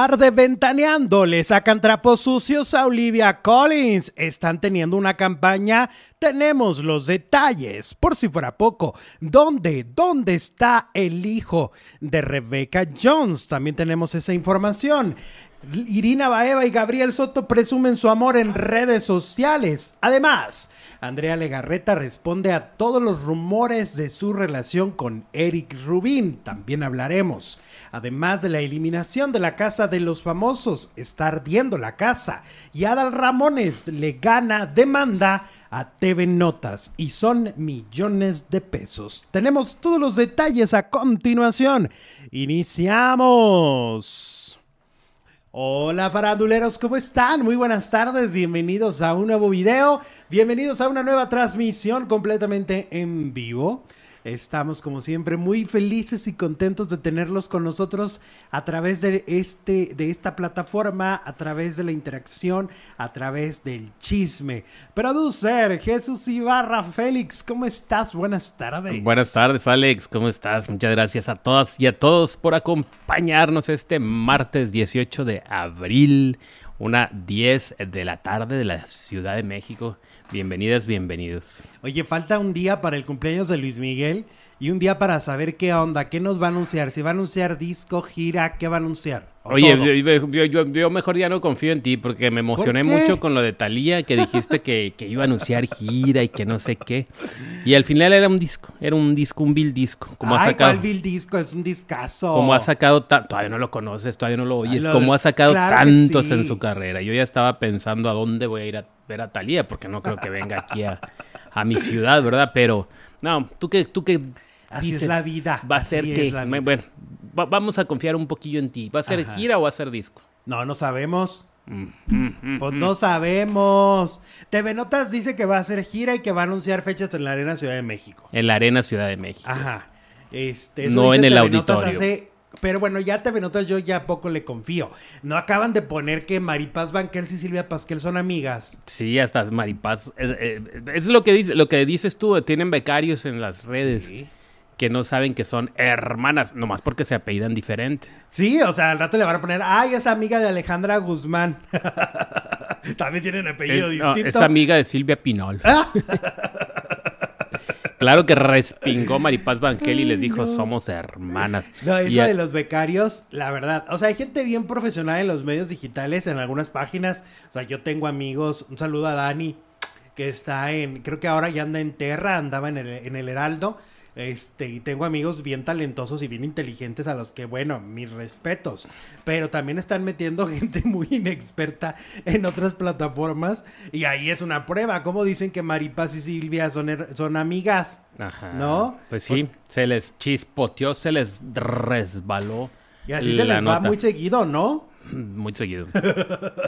Arde ventaneando, le sacan trapos sucios a Olivia Collins. Están teniendo una campaña. Tenemos los detalles. Por si fuera poco, ¿dónde? ¿Dónde está el hijo de Rebecca Jones? También tenemos esa información. Irina Baeva y Gabriel Soto presumen su amor en redes sociales. Además, Andrea Legarreta responde a todos los rumores de su relación con Eric Rubin. También hablaremos. Además de la eliminación de la casa de los famosos, está ardiendo la casa. Y Adal Ramones le gana demanda a TV Notas y son millones de pesos. Tenemos todos los detalles a continuación. Iniciamos. Hola faranduleros, ¿cómo están? Muy buenas tardes, bienvenidos a un nuevo video, bienvenidos a una nueva transmisión completamente en vivo. Estamos como siempre muy felices y contentos de tenerlos con nosotros a través de, este, de esta plataforma, a través de la interacción, a través del chisme. Producer Jesús Ibarra Félix, ¿cómo estás? Buenas tardes. Buenas tardes Alex, ¿cómo estás? Muchas gracias a todas y a todos por acompañarnos este martes 18 de abril, una 10 de la tarde de la Ciudad de México. Bienvenidas, bienvenidos. Oye, falta un día para el cumpleaños de Luis Miguel y un día para saber qué onda, qué nos va a anunciar, si va a anunciar disco, gira, qué va a anunciar. Oye, yo, mejor ya no confío en ti porque me emocioné mucho con lo de Talía, que dijiste que, iba a anunciar gira y que no sé qué. Y al final era un disco, era un disco, un Bill disco. Como Ay, ha sacado, ¿cuál Bill disco? Es un discazo. Como ha sacado, todavía no lo conoces, todavía no lo oyes, como ha sacado tantos en su carrera. Yo ya estaba pensando a dónde voy a ir a ver a Talía, porque no creo que venga aquí a, mi ciudad, ¿verdad? Pero, no, tú que, tú que Así es la vida. Va a ser que, bueno, vamos a confiar un poquillo en ti. ¿Va a ser gira o va a ser disco? No, no sabemos. Mm, mm, mm, pues no sabemos. TV Notas dice que va a ser gira y que va a anunciar fechas en la Arena Ciudad de México. En la Arena Ciudad de México. Ajá. Este, no en el auditorio. Pero bueno, ya TV Notas yo ya poco le confío. No acaban de poner que Maripaz Banquels y Silvia Pasquel son amigas. Sí, hasta Maripaz. Eh, eh, es lo que, dice, lo que dices tú, tienen becarios en las redes. Sí que no saben que son hermanas, nomás porque se apellidan diferente. Sí, o sea, al rato le van a poner, ay, es amiga de Alejandra Guzmán. También tienen apellido distinto. es amiga de Silvia Pinol. claro que respingó Maripaz Vangel y les dijo, somos hermanas. No, eso de los becarios, la verdad. O sea, hay gente bien profesional en los medios digitales, en algunas páginas. O sea, yo tengo amigos, un saludo a Dani, que está en, creo que ahora ya anda en Terra, andaba en el, en el Heraldo este, y tengo amigos bien talentosos y bien inteligentes a los que, bueno, mis respetos. Pero también están metiendo gente muy inexperta en otras plataformas. Y ahí es una prueba. ¿Cómo dicen que Maripaz y Silvia son, son amigas? Ajá. ¿No? Pues sí, se les chispoteó, se les resbaló. Y así se les va muy seguido, ¿no? Muy seguido.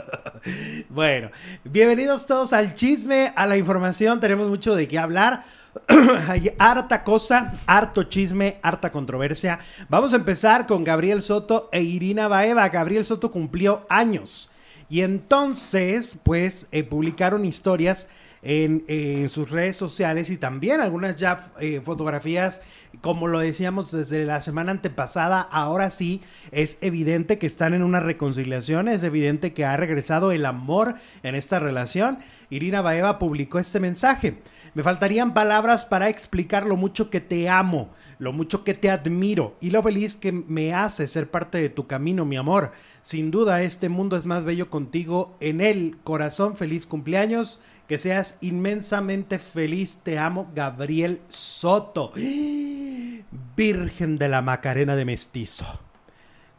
bueno, bienvenidos todos al chisme, a la información. Tenemos mucho de qué hablar. Hay harta cosa, harto chisme, harta controversia. Vamos a empezar con Gabriel Soto e Irina Baeva. Gabriel Soto cumplió años. Y entonces, pues, eh, publicaron historias en, sus redes sociales y también algunas ya eh, fotografías, como lo decíamos desde la semana antepasada, ahora sí es evidente que están en una reconciliación, es evidente que ha regresado el amor en esta relación. Irina Baeva publicó este mensaje. Me faltarían palabras para explicar lo mucho que te amo, lo mucho que te admiro y lo feliz que me hace ser parte de tu camino, mi amor. Sin duda, este mundo es más bello contigo. En él, corazón, feliz cumpleaños. Que seas inmensamente feliz. Te amo, Gabriel Soto. Virgen de la Macarena de Mestizo.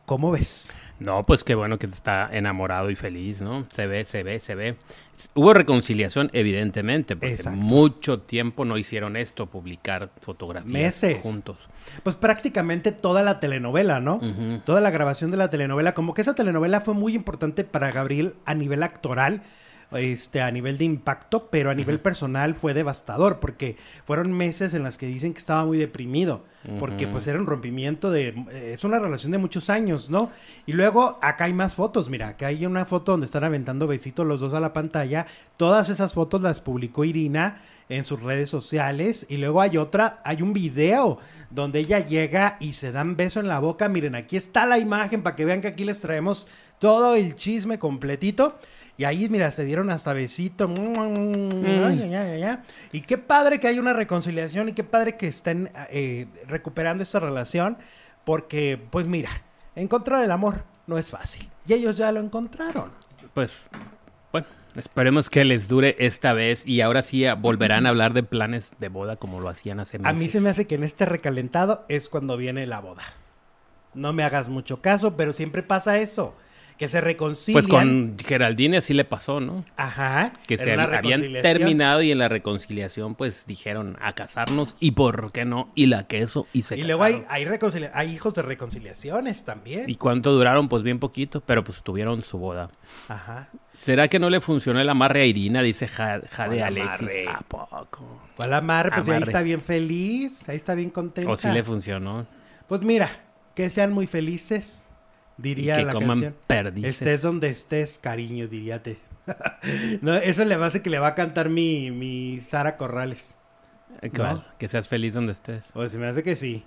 ¿Cómo ves? No, pues qué bueno que está enamorado y feliz, ¿no? Se ve, se ve, se ve. Hubo reconciliación, evidentemente, porque mucho tiempo no hicieron esto, publicar fotografías Meses. juntos. Pues prácticamente toda la telenovela, ¿no? Toda la grabación de la telenovela, como que esa telenovela fue muy importante para Gabriel a nivel actoral este, a nivel de impacto, pero a nivel personal fue devastador porque fueron meses en las que dicen que estaba muy deprimido, porque pues era un rompimiento de, eh, es una relación de muchos años, ¿no? Y luego acá hay más fotos, mira, acá hay una foto donde están aventando besitos los dos a la pantalla, todas esas fotos las publicó Irina en sus redes sociales. Y luego hay otra, hay un video donde ella llega y se dan beso en la boca. Miren, aquí está la imagen para que vean que aquí les traemos todo el chisme completito. Y ahí, mira, se dieron hasta besito. Y qué padre que hay una reconciliación y qué padre que estén eh, recuperando esta relación. Porque, pues mira, encontrar el amor no es fácil. Y ellos ya lo encontraron. Pues, bueno, esperemos que les dure esta vez y ahora sí volverán a hablar de planes de boda como lo hacían hace meses. A mí se me hace que en este recalentado es cuando viene la boda. No me hagas mucho caso, pero siempre pasa eso que se reconcilian. Pues con Geraldine así le pasó, ¿no? Ajá. Que se habían terminado y en la reconciliación pues dijeron a casarnos y por qué no, y la queso y se Y luego hay, hay, hay hijos de reconciliaciones también. ¿Y cuánto duraron? Pues bien poquito, pero pues tuvieron su boda. Ajá. ¿Será que no le funcionó el amarre a Irina? Dice Jade, Alexis. ¿A poco? ¿Cuál amarre? Pues ahí está bien feliz, ahí está bien contenta. ¿O sí le funcionó? Pues mira, que sean muy felices diría que la coman canción. Perdices. Estés donde estés, cariño, diríate. no, eso le va a hacer que le va a cantar mi, mi Sara Corrales. Que seas feliz donde estés. O se me hace que sí.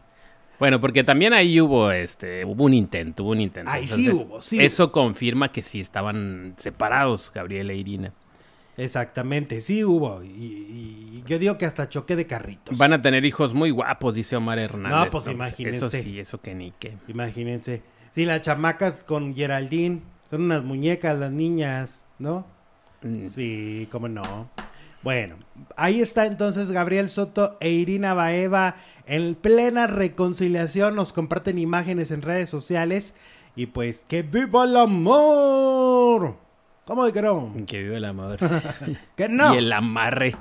Bueno, porque también ahí hubo este, hubo un intento, hubo un intento. Ahí sí hubo, sí. Eso confirma que sí estaban separados, Gabriel e Irina. Exactamente, sí hubo. Y, yo digo que hasta choque de carritos. Van a tener hijos muy guapos, dice Omar Hernández. No, pues imagínense. Eso sí, eso que ni qué. Imagínense. Sí, las chamacas con Geraldine. Son unas muñecas las niñas, ¿no? Mm. Sí, cómo no. Bueno, ahí está entonces Gabriel Soto e Irina Baeva en plena reconciliación. Nos comparten imágenes en redes sociales. Y pues, ¡que viva el amor! ¿Cómo dijeron? Que viva el amor. que no. Y el amarre.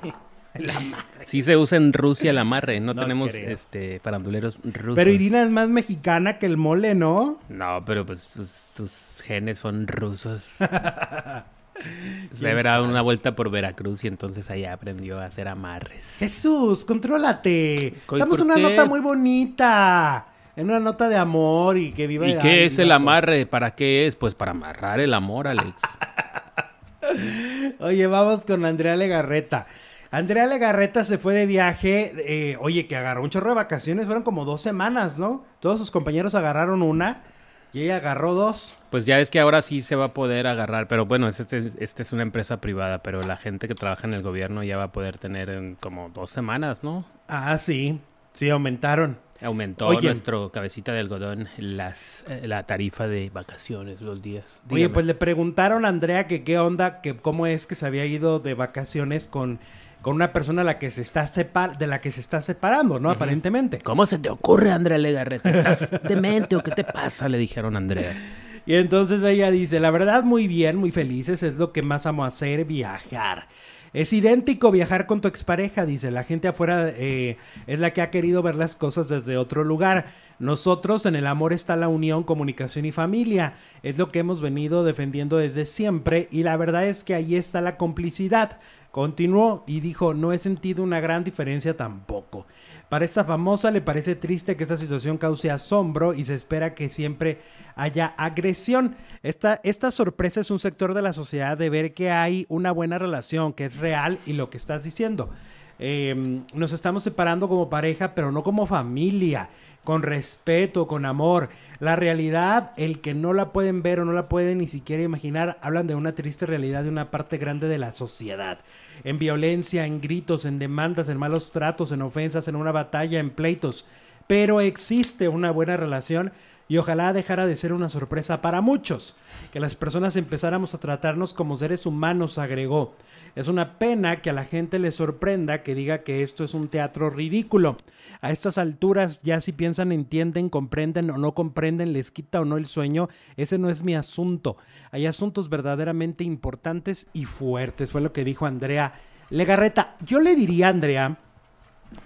Amarre. Sí se usa en Rusia el amarre, no, tenemos este faranduleros rusos. Pero Irina es más mexicana que el mole, ¿no? No, pero pues sus, genes son rusos. Se habrá dado una vuelta por Veracruz y entonces ahí aprendió a hacer amarres. Jesús, contrólate. Estamos en una nota muy bonita. En una nota de amor y que viva. ¿Y qué es el amarre? ¿Para qué es? Pues para amarrar el amor, Alex. Oye, vamos con Andrea Legarreta. Andrea Legarreta se fue de viaje, eh, oye, que agarró un chorro de vacaciones, fueron como dos semanas, ¿no? Todos sus compañeros agarraron una y ella agarró dos. Pues ya es que ahora sí se va a poder agarrar, pero bueno, esta este es una empresa privada, pero la gente que trabaja en el gobierno ya va a poder tener en como dos semanas, ¿no? Ah, sí, sí, aumentaron. Aumentó nuestro cabecita de algodón las, eh, la tarifa de vacaciones los días. Oye, pues le preguntaron a Andrea que qué onda, que cómo es que se había ido de vacaciones con con una persona a la que se está separ de la que se está separando, ¿no? Aparentemente. ¿Cómo se te ocurre, Andrea Legarreta? ¿Estás demente o qué te pasa? Le dijeron a Andrea. Y entonces ella dice, la verdad muy bien, muy felices, es lo que más amo hacer, viajar. Es idéntico viajar con tu expareja, dice. La gente afuera eh, es la que ha querido ver las cosas desde otro lugar. Nosotros en el amor está la unión, comunicación y familia. Es lo que hemos venido defendiendo desde siempre y la verdad es que ahí está la complicidad. Continuó y dijo, no he sentido una gran diferencia tampoco. Para esta famosa le parece triste que esta situación cause asombro y se espera que siempre haya agresión. Esta, esta sorpresa es un sector de la sociedad de ver que hay una buena relación, que es real y lo que estás diciendo. Em, nos estamos separando como pareja, pero no como familia con respeto, con amor. La realidad, el que no la pueden ver o no la pueden ni siquiera imaginar, hablan de una triste realidad de una parte grande de la sociedad. En violencia, en gritos, en demandas, en malos tratos, en ofensas, en una batalla, en pleitos. Pero existe una buena relación y ojalá dejara de ser una sorpresa para muchos. Que las personas empezáramos a tratarnos como seres humanos, agregó. Es una pena que a la gente le sorprenda que diga que esto es un teatro ridículo. A estas alturas ya si piensan, entienden, comprenden o no comprenden, les quita o no el sueño, ese no es mi asunto. Hay asuntos verdaderamente importantes y fuertes, fue lo que dijo Andrea Legarreta. Yo le diría Andrea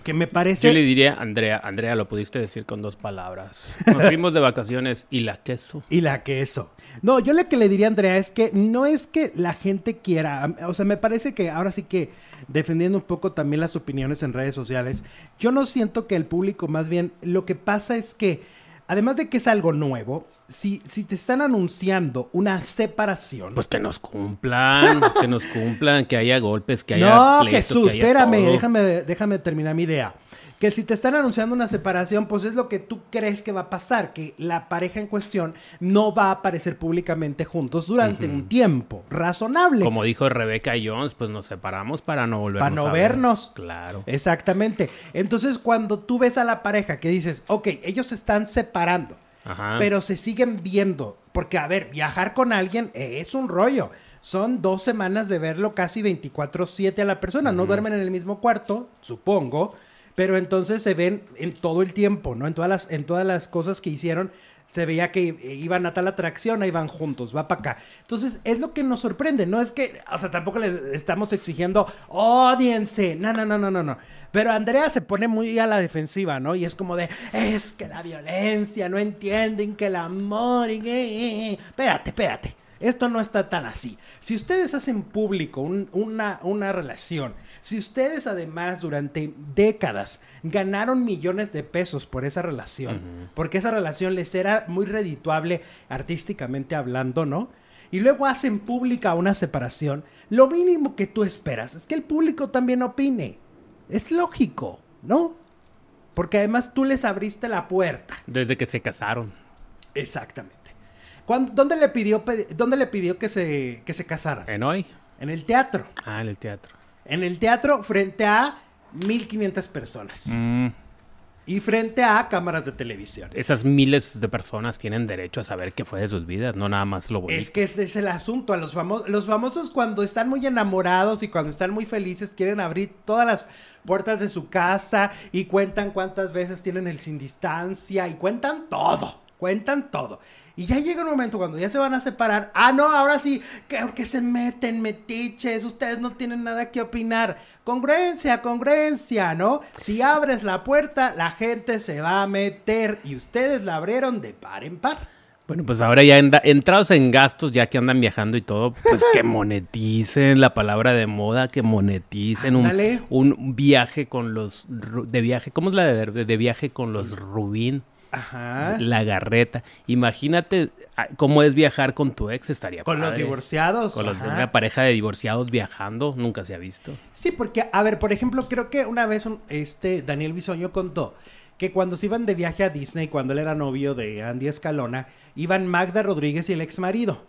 que me parece... Yo le diría, Andrea, Andrea, lo pudiste decir con dos palabras. Nos fuimos de vacaciones y la queso. Y la queso. No, yo lo que le diría a Andrea es que no es que la gente quiera, o sea, me parece que ahora sí que defendiendo un poco también las opiniones en redes sociales, yo no siento que el público, más bien, lo que pasa es que además de que es algo nuevo, si, si te están anunciando una separación. Pues que nos cumplan, que nos cumplan, que haya golpes, que haya. no, pleito, Jesús, que haya espérame, todo. déjame, déjame terminar mi idea. Que si te están anunciando una separación, pues es lo que tú crees que va a pasar, que la pareja en cuestión no va a aparecer públicamente juntos durante un tiempo razonable. Como dijo Rebeca Jones, pues nos separamos para no volvernos Para no a ver. vernos. Claro. Exactamente. Entonces, cuando tú ves a la pareja que dices, ok, ellos se están separando, Ajá. pero se siguen viendo, porque a ver, viajar con alguien es un rollo. Son dos semanas de verlo casi 24/7 a la persona. No duermen en el mismo cuarto, supongo, pero entonces se ven en todo el tiempo, ¿no? En todas las, en todas las cosas que hicieron. Se veía que iban a tal atracción, ahí van juntos, va para acá. Entonces, es lo que nos sorprende, no es que, o sea, tampoco le estamos exigiendo, odiense, no, no, no, no, no, no. Pero Andrea se pone muy a la defensiva, ¿no? Y es como de, es que la violencia, no entienden que el amor, y... Espérate, espérate. Esto no está tan así. Si ustedes hacen público un- una, una relación, si ustedes además durante décadas ganaron millones de pesos por esa relación, porque esa relación les era muy redituable artísticamente hablando, ¿no? Y luego hacen pública una separación, lo mínimo que tú esperas es que el público también opine. Es lógico, ¿no? Porque además tú les abriste la puerta. Desde que se casaron. Exactamente. ¿Cuándo- ¿Dónde le pidió, dónde le pidió que se, que se casaran? ¿En hoy? En el teatro. Ah, en el teatro. En el teatro frente a 1500 personas. Mm, Y frente a cámaras de televisión. esas miles de personas tienen derecho a saber qué fue de sus vidas, no nada más lo bonito. Es que ese es el asunto. A los, famosos, los famosos cuando están muy enamorados y cuando están muy felices quieren abrir todas las puertas de su casa y cuentan cuántas veces tienen el sin distancia y cuentan todo. Cuentan todo. Y ya llega un momento cuando ya se van a separar. Ah, no, ahora sí, que, que se meten metiches. Ustedes no tienen nada que opinar. Congruencia, congruencia, ¿no? Si abres la puerta, la gente se va a meter. Y ustedes la abrieron de par en par. Bueno, pues ahora ya entrados en gastos, ya que andan viajando y todo, pues que moneticen la palabra de moda, que moneticen un, un viaje con los de viaje, ¿cómo es la de, de viaje con los Rubín? Ajá. La garreta. Imagínate ah, cómo es viajar con tu ex, estaría Con los divorciados. Con los una pareja de divorciados viajando, nunca se ha visto. Sí, porque, a ver, por ejemplo, creo que una vez un- este Daniel Bisoño contó que cuando se iban de viaje a Disney, cuando él era novio de Andy Escalona, iban Magda Rodríguez y el ex marido.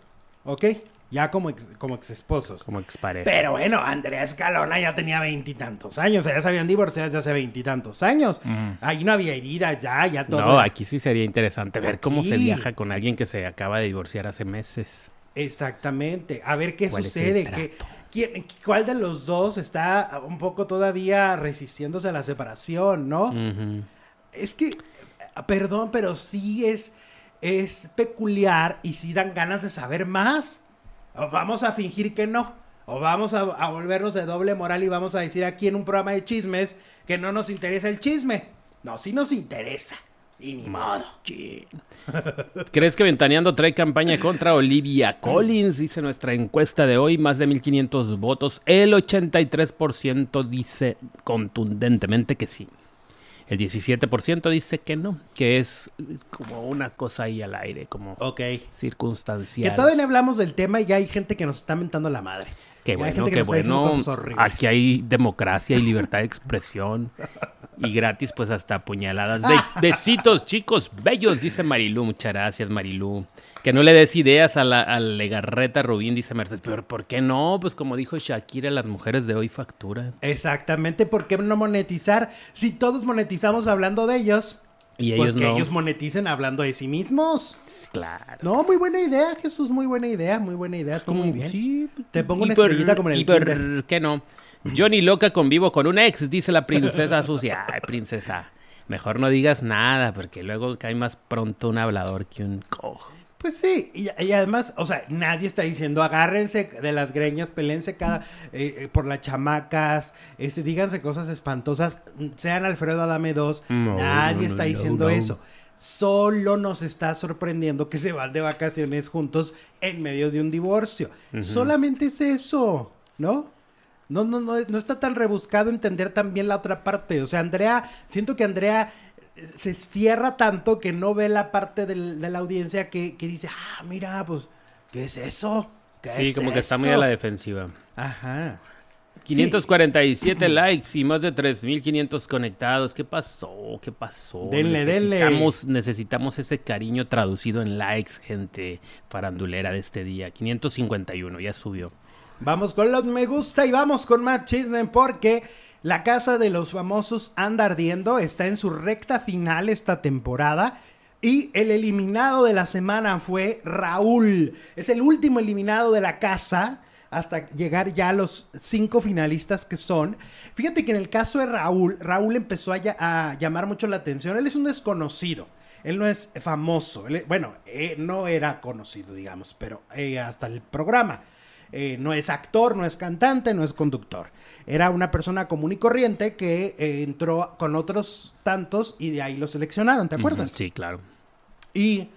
¿Ok? Ya como ex, como ex esposos. Como expareja. Pero bueno, Andrea Escalona ya tenía veintitantos años, o sea, ya se habían divorciado desde hace veintitantos años. Ahí no había herida ya, ya todo. No, aquí sí sería interesante ver cómo se viaja con alguien que se acaba de divorciar hace meses. Exactamente. A ver qué ¿Cuál es el sucede. ¿Qué- quién- ¿Cuál de los dos está un poco todavía resistiéndose a la separación, no? Es que, perdón, pero sí es, es peculiar y sí dan ganas de saber más. O vamos a fingir que no. O vamos a, a volvernos de doble moral y vamos a decir aquí en un programa de chismes que no nos interesa el chisme. No, sí nos interesa. Y ni modo. ¿Crees que Ventaneando trae campaña contra Olivia Collins? Dice nuestra encuesta de hoy, más de 1500 votos. El 83% dice contundentemente que sí. El 17% dice que no, que es como una cosa ahí al aire, como Ok. circunstancial. Que todavía no hablamos del tema y ya hay gente que nos está mentando la madre. Qué bueno, gente que qué nos está diciendo bueno. Aquí hay democracia y libertad de expresión. Y gratis, pues hasta puñaladas. Be- besitos, chicos, bellos, dice Marilú. Muchas gracias, Marilú. Que no le des ideas a la, a Legarreta Rubín, dice Mercedes. Pero ¿por qué no? Pues como dijo Shakira, las mujeres de hoy facturan. Exactamente, ¿por qué no monetizar? Si todos monetizamos hablando de ellos, Y pues ellos que no. ellos moneticen hablando de sí mismos. Claro. No, muy buena idea, Jesús, muy buena idea, muy buena idea, estuvo muy bien. Sí. Te pongo una estrellita como en el y por qué no? Johnny loca convivo con un ex, dice la princesa sucia. Ay, princesa. Mejor no digas nada, porque luego cae más pronto un hablador que un cojo. Pues sí, y, y además, o sea, nadie está diciendo agárrense de las greñas, pelense cada eh, eh, por las chamacas, este, díganse cosas espantosas, sean Alfredo Adame 2, No, nadie no, está no, diciendo no. eso. Solo nos está sorprendiendo que se van de vacaciones juntos en medio de un divorcio. Solamente es eso, ¿no? No, no, no, no está tan rebuscado entender también la otra parte. O sea, Andrea, siento que Andrea se cierra tanto que no ve la parte del- de la audiencia que, que dice, ah, mira, pues, ¿qué es eso? ¿Qué Sí, es como que está muy a eso?" la defensiva. Ajá. 547 likes y más de 3500 conectados. ¿Qué pasó? ¿Qué pasó? Denle, denle. necesitamos, Necesitamos ese cariño traducido en likes, gente farandulera de este día. 551, ya subió. Vamos con los me gusta y vamos con más chisme porque la casa de los famosos anda ardiendo, está en su recta final esta temporada y el eliminado de la semana fue Raúl. Es el último eliminado de la casa hasta llegar ya a los cinco finalistas que son. Fíjate que en el caso de Raúl, Raúl empezó a, lla- a llamar mucho la atención. Él es un desconocido. Él no es famoso. Bueno, eh, no era conocido, digamos, pero eh, hasta el programa. Eh, no es actor, no es cantante, no es conductor. Era una persona común y corriente que eh, entró con otros tantos y de ahí lo seleccionaron, ¿te acuerdas? Sí, claro. Y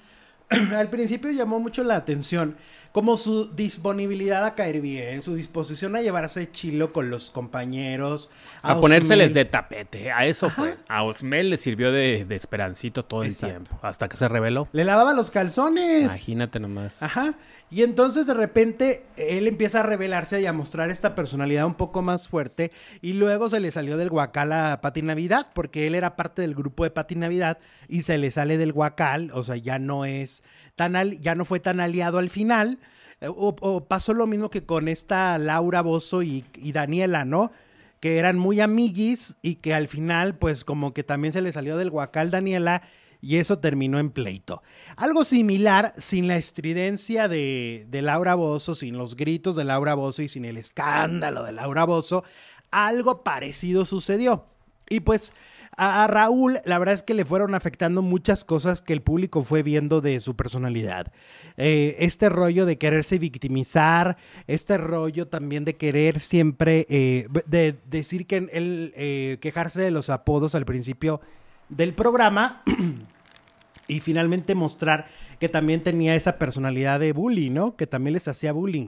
al principio llamó mucho la atención como su disponibilidad a caer bien, su disposición a llevarse chilo con los compañeros. A, ponérseles Osmel. de tapete. A eso Ajá. fue. A Osmel le sirvió de, de esperancito todo Exacto. el tiempo. Hasta que se reveló. Le lavaba los calzones. Imagínate nomás. Ajá. Y entonces de repente él empieza a revelarse y a mostrar esta personalidad un poco más fuerte. Y luego se le salió del guacal a Pati Navidad, porque él era parte del grupo de Pati Navidad y se le sale del guacal. O sea, ya no es tan al- ya no fue tan aliado al final. Eh, O, pasó lo mismo que con esta Laura Bozo y, y Daniela, ¿no? Que eran muy amiguis y que al final, pues como que también se le salió del guacal Daniela y eso terminó en pleito. Algo similar, sin la estridencia de, de Laura Bozo, sin los gritos de Laura Bozo y sin el escándalo de Laura Bozo, algo parecido sucedió. Y pues a, Raúl, la verdad es que le fueron afectando muchas cosas que el público fue viendo de su personalidad. Eh, este rollo de quererse victimizar, este rollo también de querer siempre, eh, de decir que él, eh, quejarse de los apodos al principio del programa y finalmente mostrar que también tenía esa personalidad de bully, ¿no? Que también les hacía bullying.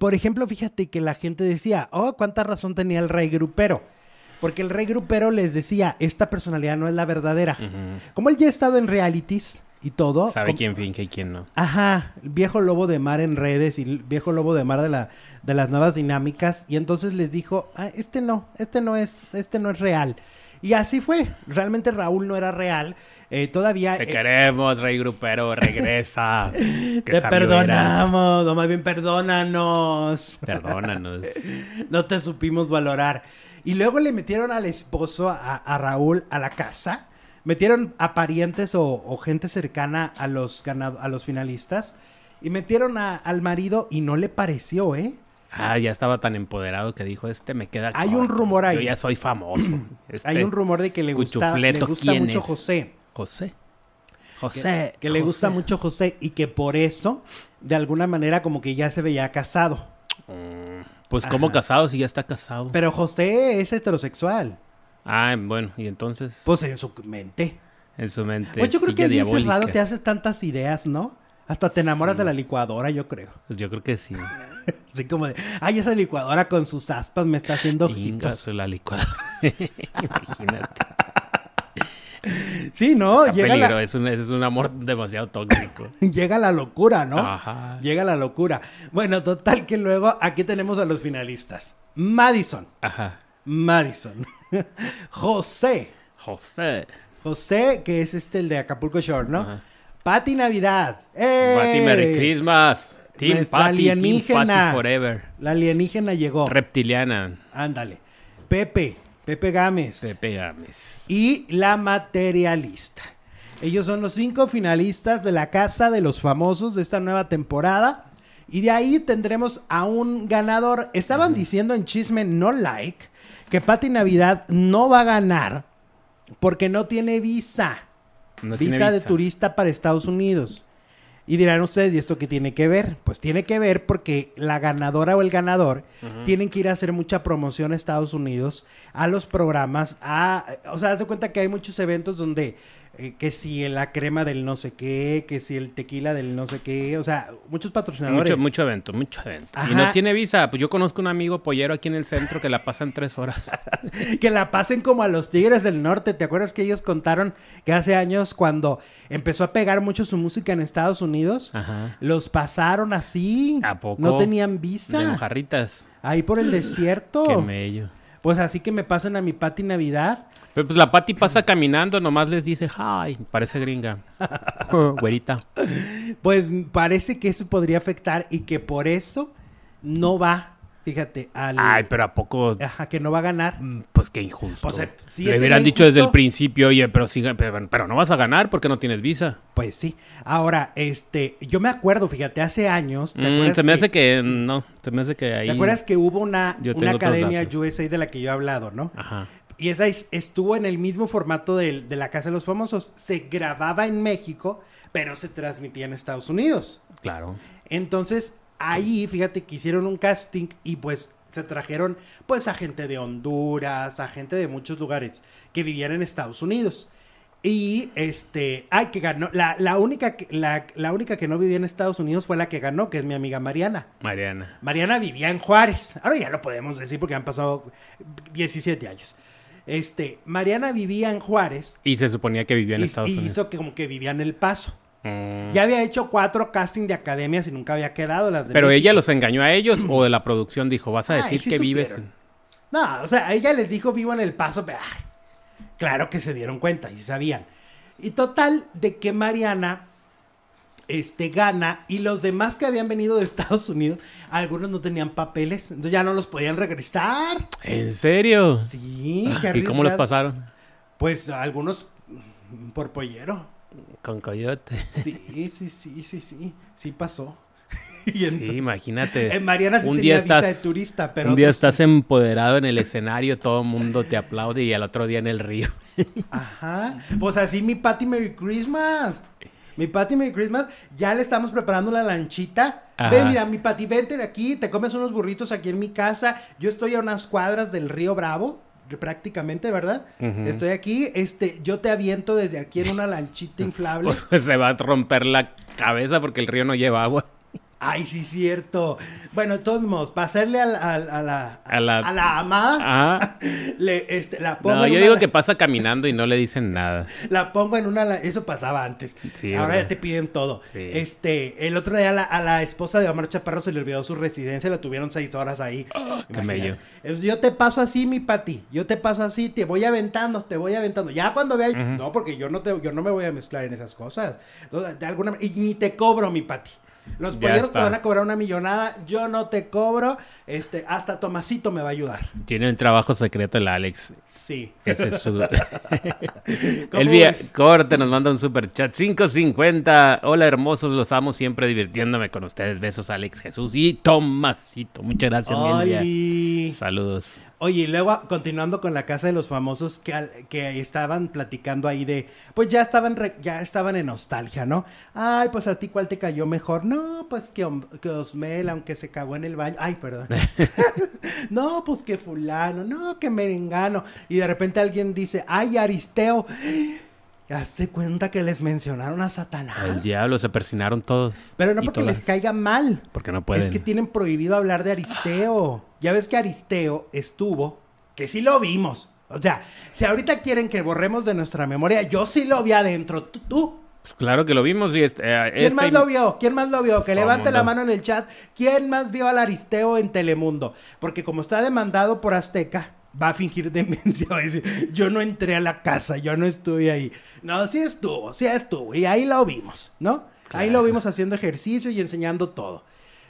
Por ejemplo, fíjate que la gente decía, oh, cuánta razón tenía el rey grupero. Porque el rey grupero les decía, esta personalidad no es la verdadera. Como él ya ha estado en realities y todo. Sabe como- quién finge y quién no. Ajá, viejo lobo de mar en redes y el viejo lobo de mar de, la, de las nuevas dinámicas. Y entonces les dijo, ah, este no, este no es, este no es real. Y así fue. Realmente Raúl no era real. Eh, todavía. Te eh, queremos, Rey Grupero, regresa. Que te perdonamos, o más bien perdónanos. Perdónanos. no te supimos valorar. Y luego le metieron al esposo, a, a Raúl, a la casa. Metieron a parientes o, o gente cercana a los, ganado- a los finalistas. Y metieron a- al marido y no le pareció, ¿eh? Ah, ya estaba tan empoderado que dijo, este me queda Hay un rumor ahí. Yo ya soy famoso. Este Hay un rumor de que le gusta, le gusta ¿quién mucho es? José. José. Que, José. que le gusta mucho José y que por eso, de alguna manera, como que ya se veía casado. Mm, Pues como casado si ya está casado. Pero José es heterosexual. Ah, bueno, y entonces Pues en su mente. en su mente Pues yo creo que ahí encerrado te haces tantas ideas, ¿no? Hasta te enamoras Sí. de la licuadora, yo creo. Pues yo creo que sí. Así como de, ay, esa licuadora con sus aspas me está haciendo ojitos. la licuadora. Imagínate. Sí, ¿no? Está Llega peligro, la, es, un, es un amor demasiado tóxico. llega la locura, ¿no? Ajá. Llega la locura. Bueno, total que luego aquí tenemos a los finalistas. Madison. Ajá. Madison. José. José. José, que es este el de Acapulco Shore, ¿no? Ajá. Pati Navidad. ¡Eh! Pati, Merry Christmas. Team Patty, Team alienígena. Patty Forever. La alienígena llegó. Reptiliana. Ándale. Pepe. Pepe Gámez. Pepe Gámez. y la materialista. Ellos son los cinco finalistas de la Casa de los Famosos de esta nueva temporada. Y de ahí tendremos a un ganador. Estaban diciendo en Chisme No Like que Pati Navidad no va a ganar porque no tiene visa. No tiene visa, de turista para Estados Unidos. Y dirán ustedes, ¿y esto qué tiene que ver? Pues tiene que ver porque la ganadora o el ganador tienen que ir a hacer mucha promoción a Estados Unidos, a los programas, a, o sea, hace cuenta que hay muchos eventos donde eh, que si la crema del no sé qué, que si el tequila del no sé qué, o sea, muchos patrocinadores. Mucho, mucho evento, mucho evento. Y no tiene visa. Pues yo conozco un amigo pollero aquí en el centro que la pasa en tres horas. que la pasen como a los Tigres del Norte. ¿Te acuerdas que ellos contaron que hace años cuando empezó a pegar mucho su música en Estados Unidos, Ajá. los pasaron así? ¿A poco? No tenían visa. mojarritas. Ahí por el desierto. Qué mello. Pues así que me pasen a mi Pati Navidad. Pero pues la Pati pasa caminando, nomás les dice, hi, parece gringa. Güerita. Pues parece que eso podría afectar y que por eso no va, fíjate, al... Ay, pero ¿a poco? Ajá, que no va a ganar. Mm, Pues qué injusto. Sí, Le hubieran dicho desde el principio, oye, pero, sí, pero, pero no vas a ganar porque no tienes visa. Pues sí. Ahora, este, yo me acuerdo, fíjate, hace años... ¿te Mm, acuerdas se me que- hace que no, se me hace que ahí. ¿Te acuerdas que hubo una, una academia. USA de la que yo he hablado, no? Ajá. Y esa es- estuvo en el mismo formato del- de, la Casa de los Famosos. Se grababa en México, pero se transmitía en Estados Unidos. Claro. Entonces, ahí, fíjate que hicieron un casting y pues se trajeron pues a gente de Honduras, a gente de muchos lugares que vivían en Estados Unidos. Y este, ay, que ganó, la, la única que, la, la única que no vivía en Estados Unidos fue la que ganó, que es mi amiga Mariana. Mariana. Mariana vivía en Juárez. Ahora ya lo podemos decir porque han pasado 17 años. Este, Mariana vivía en Juárez Y se suponía que vivía en y, Estados y Unidos. hizo que como que vivía en El Paso. Mm. Ya había hecho cuatro castings de academias y nunca había quedado las de Pero México. ella los engañó a ellos o de la producción dijo, vas a decir sí que vives. No, o sea, a ella les dijo vivo en El Paso, pero ay, claro que se dieron cuenta y sabían. Y total de que Mariana este gana y los demás que habían venido de Estados Unidos, algunos no tenían papeles, entonces ya no los podían regresar. ¿En serio? Sí, qué ¿Y cómo los pasaron? Pues algunos mm, por pollero. Con coyote. Sí, sí, sí, sí, sí, sí pasó. Y Sí, imagínate. Eh, Mariana sí un tenía día visa estás, de turista, pero un día otros estás empoderado en el escenario, todo el mundo te aplaude y al otro día en el río. Ajá. Pues así mi Patty Merry Christmas. Mi Patty Merry Christmas. Ya le estamos preparando la lanchita. Ajá. Ven, mira, mi Patty, vente de aquí. Te comes unos burritos aquí en mi casa. Yo estoy a unas cuadras del río Bravo. Prácticamente, ¿verdad? Estoy aquí. Este, yo te aviento desde aquí en una lanchita inflable. Pues se va a romper la cabeza porque el río no lleva agua. Ay, sí, cierto. Bueno, de todos modos, para hacerle al- al- a, la, A la- a la ama, Ah, le, este, la pongo no, en yo una digo la- que pasa caminando y no le dicen nada. La pongo en una... la- Eso pasaba antes. Sí, Ahora ya te piden todo. Sí. Este, el otro día a la, a la esposa de Omar Chaparro se le olvidó su residencia. La tuvieron seis horas ahí. Es- Yo te paso así, mi Pati. Yo te paso así, te voy aventando, te voy aventando. Ya cuando vea... No, porque yo no, te, yo no me voy a mezclar en esas cosas. Entonces, de alguna Y ni te cobro, mi Pati. Los polleros te van a cobrar una millonada. Yo no te cobro. Este, hasta Tomasito me va a ayudar. Tiene el trabajo secreto el Alex. Sí. Ese es su... ¿Cómo El vía corte nos manda un super chat 550. Hola hermosos, los amo siempre divirtiéndome con ustedes. Besos Alex Jesús y Tomasito. Muchas gracias. Saludos. Oye, y luego continuando con la casa de los famosos que, al- que estaban platicando ahí de, pues ya estaban, re- ya estaban en nostalgia, ¿no? Ay, pues a ti cuál te cayó mejor. No, pues que, que Osmel, aunque se cagó en el baño. Ay, perdón. no, pues que fulano, no, que merengano. Y de repente alguien dice, ay, Aristeo. Se cuenta que les mencionaron a Satanás. El diablo se persinaron todos. Pero no porque todas. les caiga mal. Porque no pueden. Es que tienen prohibido hablar de Aristeo. Ya ves que Aristeo estuvo, que sí lo vimos. O sea, si ahorita quieren que borremos de nuestra memoria, yo sí lo vi adentro. ¿Tú? tú? Pues claro que lo vimos y este, eh, ¿Quién este- más lo vio? ¿Quién más lo vio? Que levante la mano en el chat. ¿Quién más vio al Aristeo en Telemundo? Porque como está demandado por Azteca, va a fingir demencia. Va a decir, yo no entré a la casa, yo no estuve ahí. No, sí estuvo, sí estuvo. Y ahí lo vimos, ¿no? Ahí lo vimos haciendo ejercicio y enseñando todo.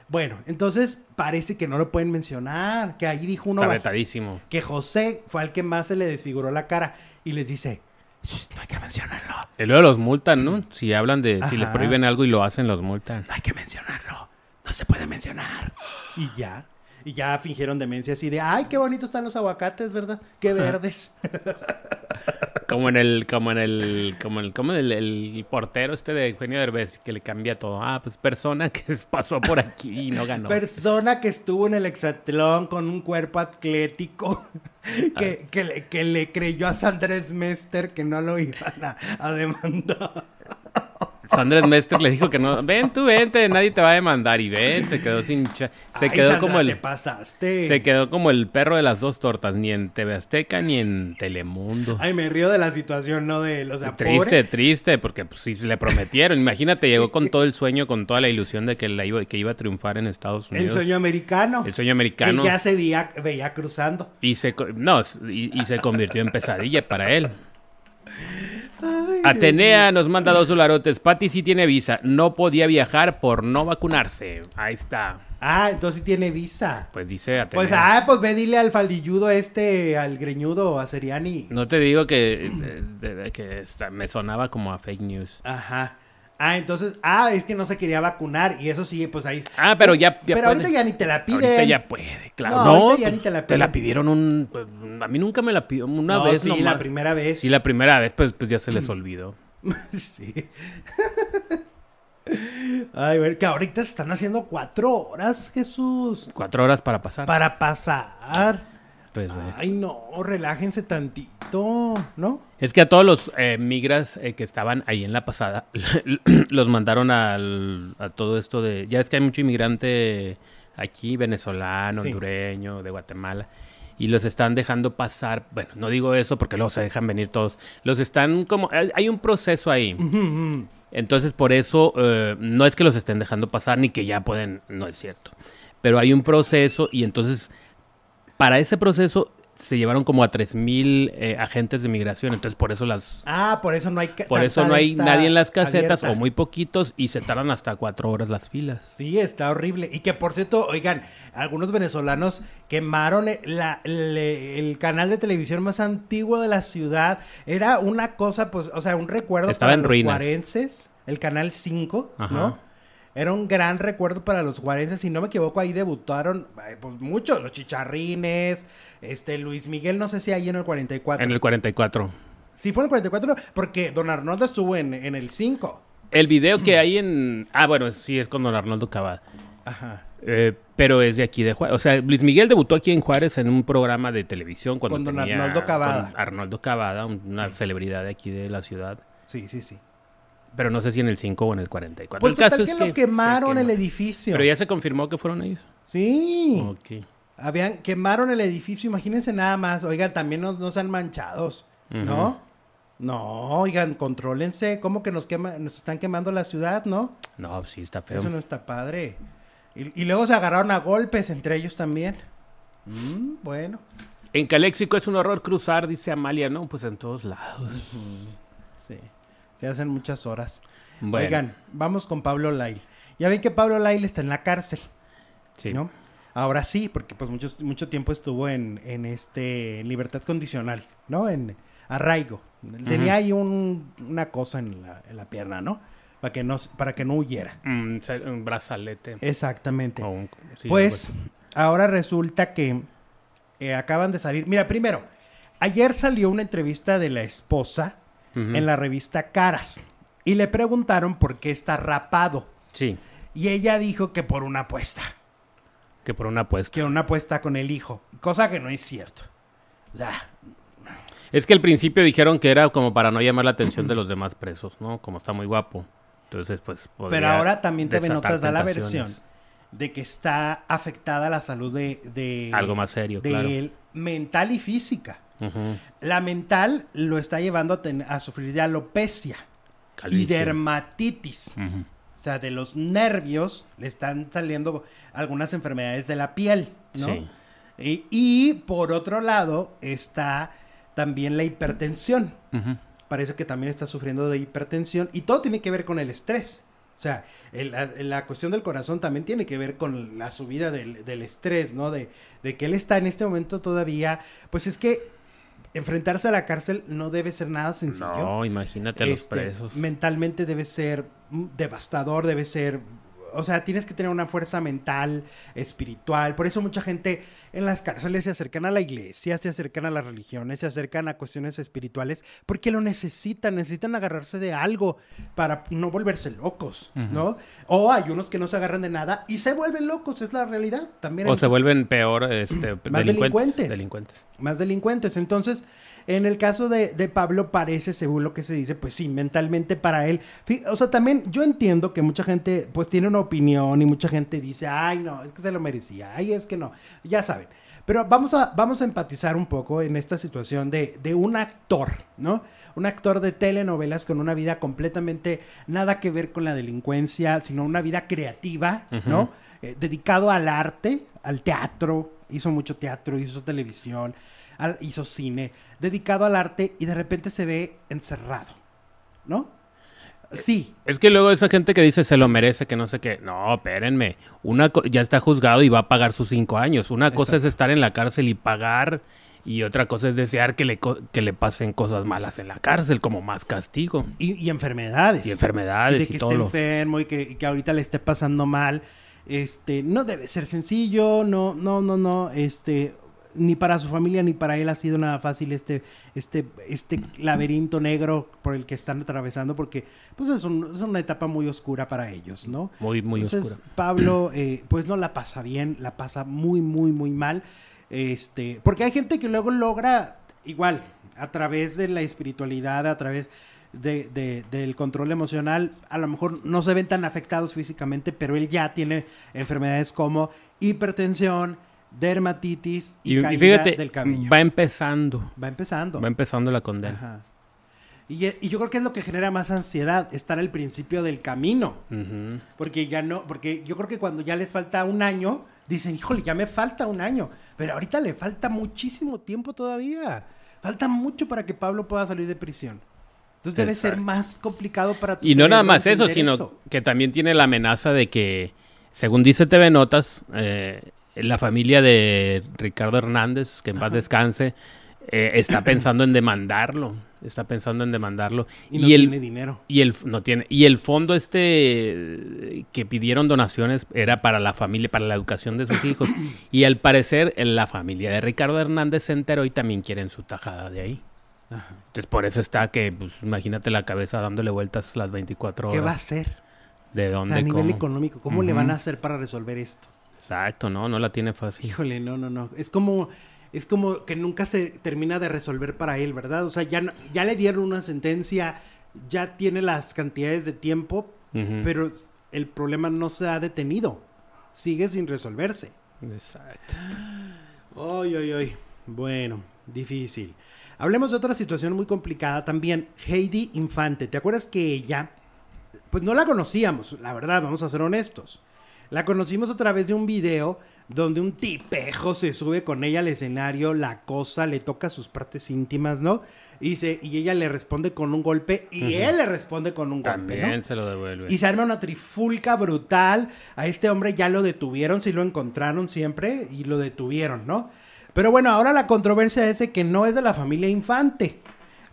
Bueno, entonces parece que no lo pueden mencionar. Que ahí dijo uno Está vetadísimo. que José fue al que más se le desfiguró la cara y les dice, "Shh, no hay que mencionarlo, Y luego los multan, ¿no? Si hablan de... Si les prohíben algo y lo hacen, los multan. no hay que mencionarlo, no se puede mencionar. Y ya, y ya fingieron demencia así de, ay, qué bonito están los aguacates, ¿verdad? Qué verdes. Como en el... Como en el... Como el, como el, el portero este de Eugenio Derbez que le cambia todo. Ah, pues persona que pasó por aquí y no ganó. Persona que estuvo en el hexatlón con un cuerpo atlético. que, que le, que le creyó a Sandres Mester que no lo iban a, a demandar. Sandra Mester le dijo que no, ven tú, vente, nadie te va a demandar. Y ven, se quedó sin... cha- Se Ay, quedó Sandra, como el... te pasaste. Se quedó como el perro de las dos tortas, ni en TV Azteca ni en Telemundo. Ay, me río de la situación, no de los de triste, pobre. triste, porque pues sí se le prometieron. Imagínate, llegó con todo el sueño, con toda la ilusión de que, la iba, que iba a triunfar en Estados El Unidos. sueño americano. El sueño americano. Que ya se veía, veía cruzando. Y se, no, y, y se convirtió en pesadilla para él. Atenea nos manda dos dolarotes. Patty sí tiene visa. No podía viajar por no vacunarse. Ahí está. Ah, entonces sí tiene visa. Pues dice Atenea. Pues, ah, pues ve, dile al faldilludo este, al greñudo, a Seriani. No te digo que, de que está- me sonaba como a fake news. Ajá. Ah, entonces, ah, es que no se quería vacunar y eso sí, pues ahí. Ah, pero ya- ya Pero puede. ahorita ya ni te la piden. Ahorita ya puede, claro. No, No, ahorita ya pues, ni te la te la piden. pidieron un... pues, a mí nunca me la pidió una no, vez sí, nomás. la primera vez. Sí, la primera vez, pues, pues ya se les olvidó. sí. Ay, ver, que ahorita se están haciendo cuatro horas, Jesús. Cuatro horas para pasar. Para pasar. Pues, eh. Ay, no, relájense tantito, ¿no? Es que a todos los eh, migras eh, que estaban ahí en la pasada, los mandaron al- a todo esto de... Ya es que hay mucho inmigrante aquí, venezolano, Sí. hondureño, de Guatemala, y los están dejando pasar. Bueno, no digo eso porque luego se dejan venir todos. Los están como... hay- un proceso ahí. Entonces, por eso, eh, no es que los estén dejando pasar ni que ya pueden, no es cierto. Pero hay un proceso y entonces, para ese proceso se llevaron como a 3.000 eh, agentes de migración. Entonces, por eso las... Ah, por eso no hay Por eso no hay nadie en las casetas abierta. o muy poquitos y se tardan hasta cuatro horas las filas. Sí, está horrible. Y que por cierto, oigan, algunos venezolanos quemaron la- le- el canal de televisión más antiguo de la ciudad. Era una cosa, pues, o sea, un recuerdo Estaba para en los ruinas. guarenses, el canal 5, Ajá. ¿no? Era un gran recuerdo para los guarenses. Si no me equivoco, ahí debutaron pues, muchos, los chicharrines, este Luis Miguel, no sé si ahí en el 44. En el 44. Sí, fue en el 44, porque Don Arnoldo estuvo en, en el 5. El video que hay en... Ah, bueno, sí, es con don Arnoldo Cavada. Ajá. Eh, pero es de aquí de Juárez. O sea, Luis Miguel debutó aquí en Juárez en un programa de televisión cuando Con don tenía- Arnoldo Cavada. Arnoldo Cavada, un- una celebridad de aquí de la ciudad. Sí, sí, sí. Pero no sé si en el 5 o en el 44. Pues el caso es que, que lo quemaron el edificio. Pero ya se confirmó que fueron ellos. Sí. Ok. Habían, quemaron el edificio, imagínense nada más. Oigan, también no, no sean manchados, ¿no? No, oigan, contrólense. ¿Cómo que nos quema, nos están quemando la ciudad, no? No, sí, está feo. Eso no está padre. Y, y luego se agarraron a golpes entre ellos también. Mm, bueno. En Caléxico es un horror cruzar, dice Amalia, ¿no? Pues en todos lados. Sí. Se hacen muchas horas. Bueno, Oigan, vamos con Pablo Lail. Ya ven que Pablo Lail está en la cárcel. sí. ¿no? Ahora sí, porque pues mucho, mucho tiempo estuvo en, en este en libertad condicional, ¿no? En arraigo. Tenía ahí un- una cosa en la, en la pierna, ¿no? Para que no, para que no huyera. Mm, un brazalete. Exactamente. O un- sí, pues ahora resulta que eh, acaban de salir. Mira, primero, ayer salió una entrevista de la esposa en la revista Caras y le preguntaron por qué está rapado. Sí, Y ella dijo que por una apuesta. que por una apuesta. que una apuesta con el hijo, cosa que no es cierto. O sea, Es que al principio dijeron que era como para no llamar la atención de los demás presos, ¿no? Como está muy guapo. Entonces, pues. pero ahora también TV Notas da la versión de que está afectada la salud de, de Algo más serio, de claro. él, mental y física. La mental lo está llevando a, ten- a sufrir de alopecia y dermatitis. O sea, de los nervios le están saliendo algunas enfermedades de la piel, ¿no? Sí. Y, y, por otro lado está también la hipertensión. Parece que también está sufriendo de hipertensión y todo tiene que ver con el estrés. O sea, el- la, la cuestión del corazón también tiene que ver con la subida del, del estrés, ¿no? De, de que él está en este momento todavía, pues es que enfrentarse a la cárcel no debe ser nada sencillo. No, imagínate a los Este, presos. Mentalmente debe ser mm, devastador, debe ser o sea, tienes que tener una fuerza mental, espiritual. Por eso mucha gente en las cárceles se acercan a la iglesia, se acercan a las religiones, se acercan a cuestiones espirituales, porque lo necesitan, necesitan agarrarse de algo para no volverse locos, ¿no? O hay unos que no se agarran de nada y se vuelven locos, es la realidad. También o se vuelven peor, este, Más delincuentes. delincuentes. Más delincuentes. Entonces, en el caso de, de, Pablo parece, según lo que se dice, pues sí, mentalmente para él. O sea, también yo entiendo que mucha gente pues tiene una opinión y mucha gente dice, ay no, es que se lo merecía, ay es que no, ya saben. Pero vamos a, vamos a empatizar un poco en esta situación de, de un actor, ¿no? Un actor de telenovelas con una vida completamente nada que ver con la delincuencia, sino una vida creativa, ¿no? Eh, dedicado al arte, al teatro, hizo mucho teatro, hizo televisión, hizo cine, dedicado al arte y de repente se ve encerrado, ¿no? Sí. Es que luego esa gente que dice se lo merece, que no sé qué. No, espérenme. Una ya está juzgado y va a pagar sus cinco años. Una cosa es estar en la cárcel y pagar. Y otra cosa es desear que le, que le pasen cosas malas en la cárcel, como más castigo. Y, enfermedades. Y enfermedades. Y de que esté enfermo y que, y que ahorita le esté pasando mal. Este, no debe ser sencillo, no, no, no, no. Este, ni para su familia ni para él ha sido nada fácil este, este, este laberinto negro por el que están atravesando, porque pues es, una etapa muy oscura para ellos, ¿no? Muy, muy Entonces, Pablo, eh, pues no la pasa bien, la pasa muy, muy, muy mal. Este, porque hay gente que luego logra igual, a través de la espiritualidad, a través de, del control emocional, a lo mejor no se ven tan afectados físicamente, pero él ya tiene enfermedades como hipertensión, dermatitis y, caída del cabello. Va empezando. Va empezando. Va empezando la condena. Y, yo creo que es lo que genera más ansiedad, estar al principio del camino. Porque ya no, porque yo creo que cuando ya les falta un año, dicen, híjole, ya me falta un año. Pero ahorita le falta muchísimo tiempo todavía. Falta mucho para que Pablo pueda salir de prisión. Entonces debe ser más complicado para tu Y no nada más eso, sino que también tiene la amenaza de que, según dice TV Notas, eh, la familia de Ricardo Hernández, que en paz descanse, eh, está pensando en demandarlo. Está pensando en demandarlo. Y no tiene dinero. Y el, no tiene, y el fondo este que pidieron donaciones era para la familia, para la educación de sus hijos. y al parecer la familia de Ricardo Hernández se enteró y también quieren su tajada de ahí. Entonces por eso está que, pues imagínate la cabeza dándole vueltas las 24 horas. ¿Qué va a hacer? ¿De dónde? a nivel económico, ¿cómo le van a hacer para resolver esto? Exacto, no, no la tiene fácil. Híjole, no, no, no. Es como, es como que nunca se termina de resolver para él, ¿verdad? O sea, ya, ya le dieron una sentencia, ya tiene las cantidades de tiempo, pero el problema no se ha detenido. Sigue sin resolverse. Exacto. Ay, ay, ay. Bueno, difícil. Hablemos de otra situación muy complicada también. Heidi Infante. ¿Te acuerdas que ella, pues no la conocíamos, la verdad, vamos a ser honestos. La conocimos a través de un video donde un tipejo se sube con ella al escenario, la cosa, le toca sus partes íntimas, ¿no? Y, se, y ella le responde con un golpe y él le responde con un golpe, ¿no? se lo devuelve. Y se arma una trifulca brutal. A este hombre ya lo detuvieron, sí lo encontraron siempre y lo detuvieron, ¿no? Pero bueno, ahora la controversia es que no es de la familia Infante.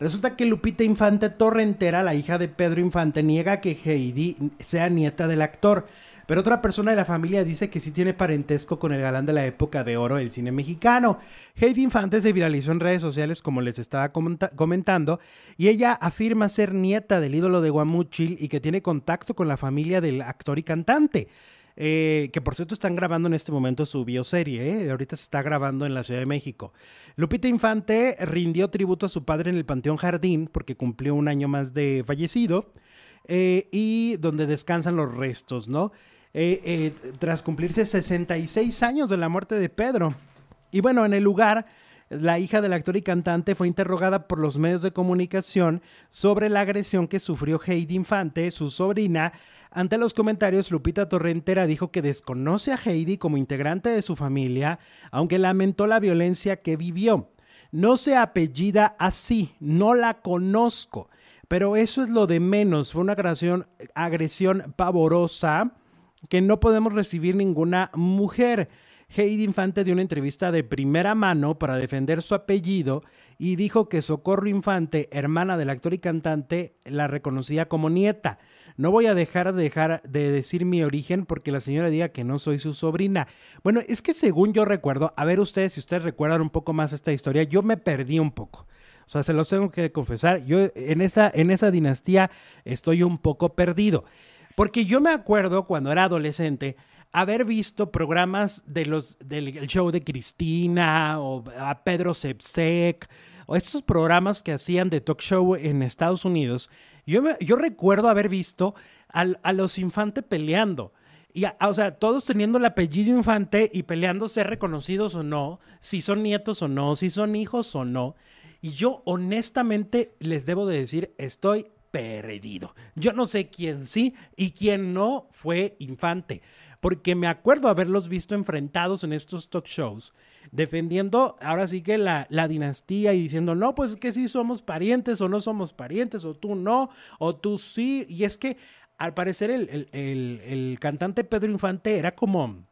Resulta que Lupita Infante Torrentera, la hija de Pedro Infante, niega que Heidi sea nieta del actor. Pero otra persona de la familia dice que sí tiene parentesco con el galán de la época de oro del cine mexicano. Heidi Infante se viralizó en redes sociales, como les estaba comentando, y ella afirma ser nieta del ídolo de Guamuchil y que tiene contacto con la familia del actor y cantante. Eh, que por cierto están grabando en este momento su bioserie, ¿eh? ahorita se está grabando en la Ciudad de México. Lupita Infante rindió tributo a su padre en el Panteón Jardín porque cumplió un año más de fallecido eh, y donde descansan los restos, ¿no? Eh, eh, tras cumplirse 66 años de la muerte de Pedro. Y bueno, en el lugar, la hija del actor y cantante fue interrogada por los medios de comunicación sobre la agresión que sufrió Heidi Infante, su sobrina. Ante los comentarios, Lupita Torrentera dijo que desconoce a Heidi como integrante de su familia, aunque lamentó la violencia que vivió. No se apellida así, no la conozco, pero eso es lo de menos. Fue una agresión, agresión pavorosa que no podemos recibir ninguna mujer. Heidi Infante dio una entrevista de primera mano para defender su apellido y dijo que Socorro Infante, hermana del actor y cantante, la reconocía como nieta. no voy a dejar de, dejar de decir mi origen porque la señora diga que no soy su sobrina. Bueno, es que según yo recuerdo, a ver ustedes si ustedes recuerdan un poco más esta historia, yo me perdí un poco. O sea, se los tengo que confesar, yo en esa, en esa dinastía estoy un poco perdido. Porque yo me acuerdo cuando era adolescente haber visto programas de los, del show de Cristina o a Pedro Sepsek o estos programas que hacían de talk show en Estados Unidos. Yo, yo recuerdo haber visto a los infantes peleando. Y, o sea, todos teniendo el apellido infante y peleando ser reconocidos o no, si son nietos o no, si son hijos o no. Y yo honestamente les debo de decir, estoy perdido. Yo no sé quién sí y quién no fue infante, porque me acuerdo haberlos visto enfrentados en estos talk shows, defendiendo ahora sí que la, la dinastía y diciendo, no, pues es que sí somos parientes o no somos parientes, o tú no, o tú sí. Y es que al parecer el, el, el cantante Pedro Infante era como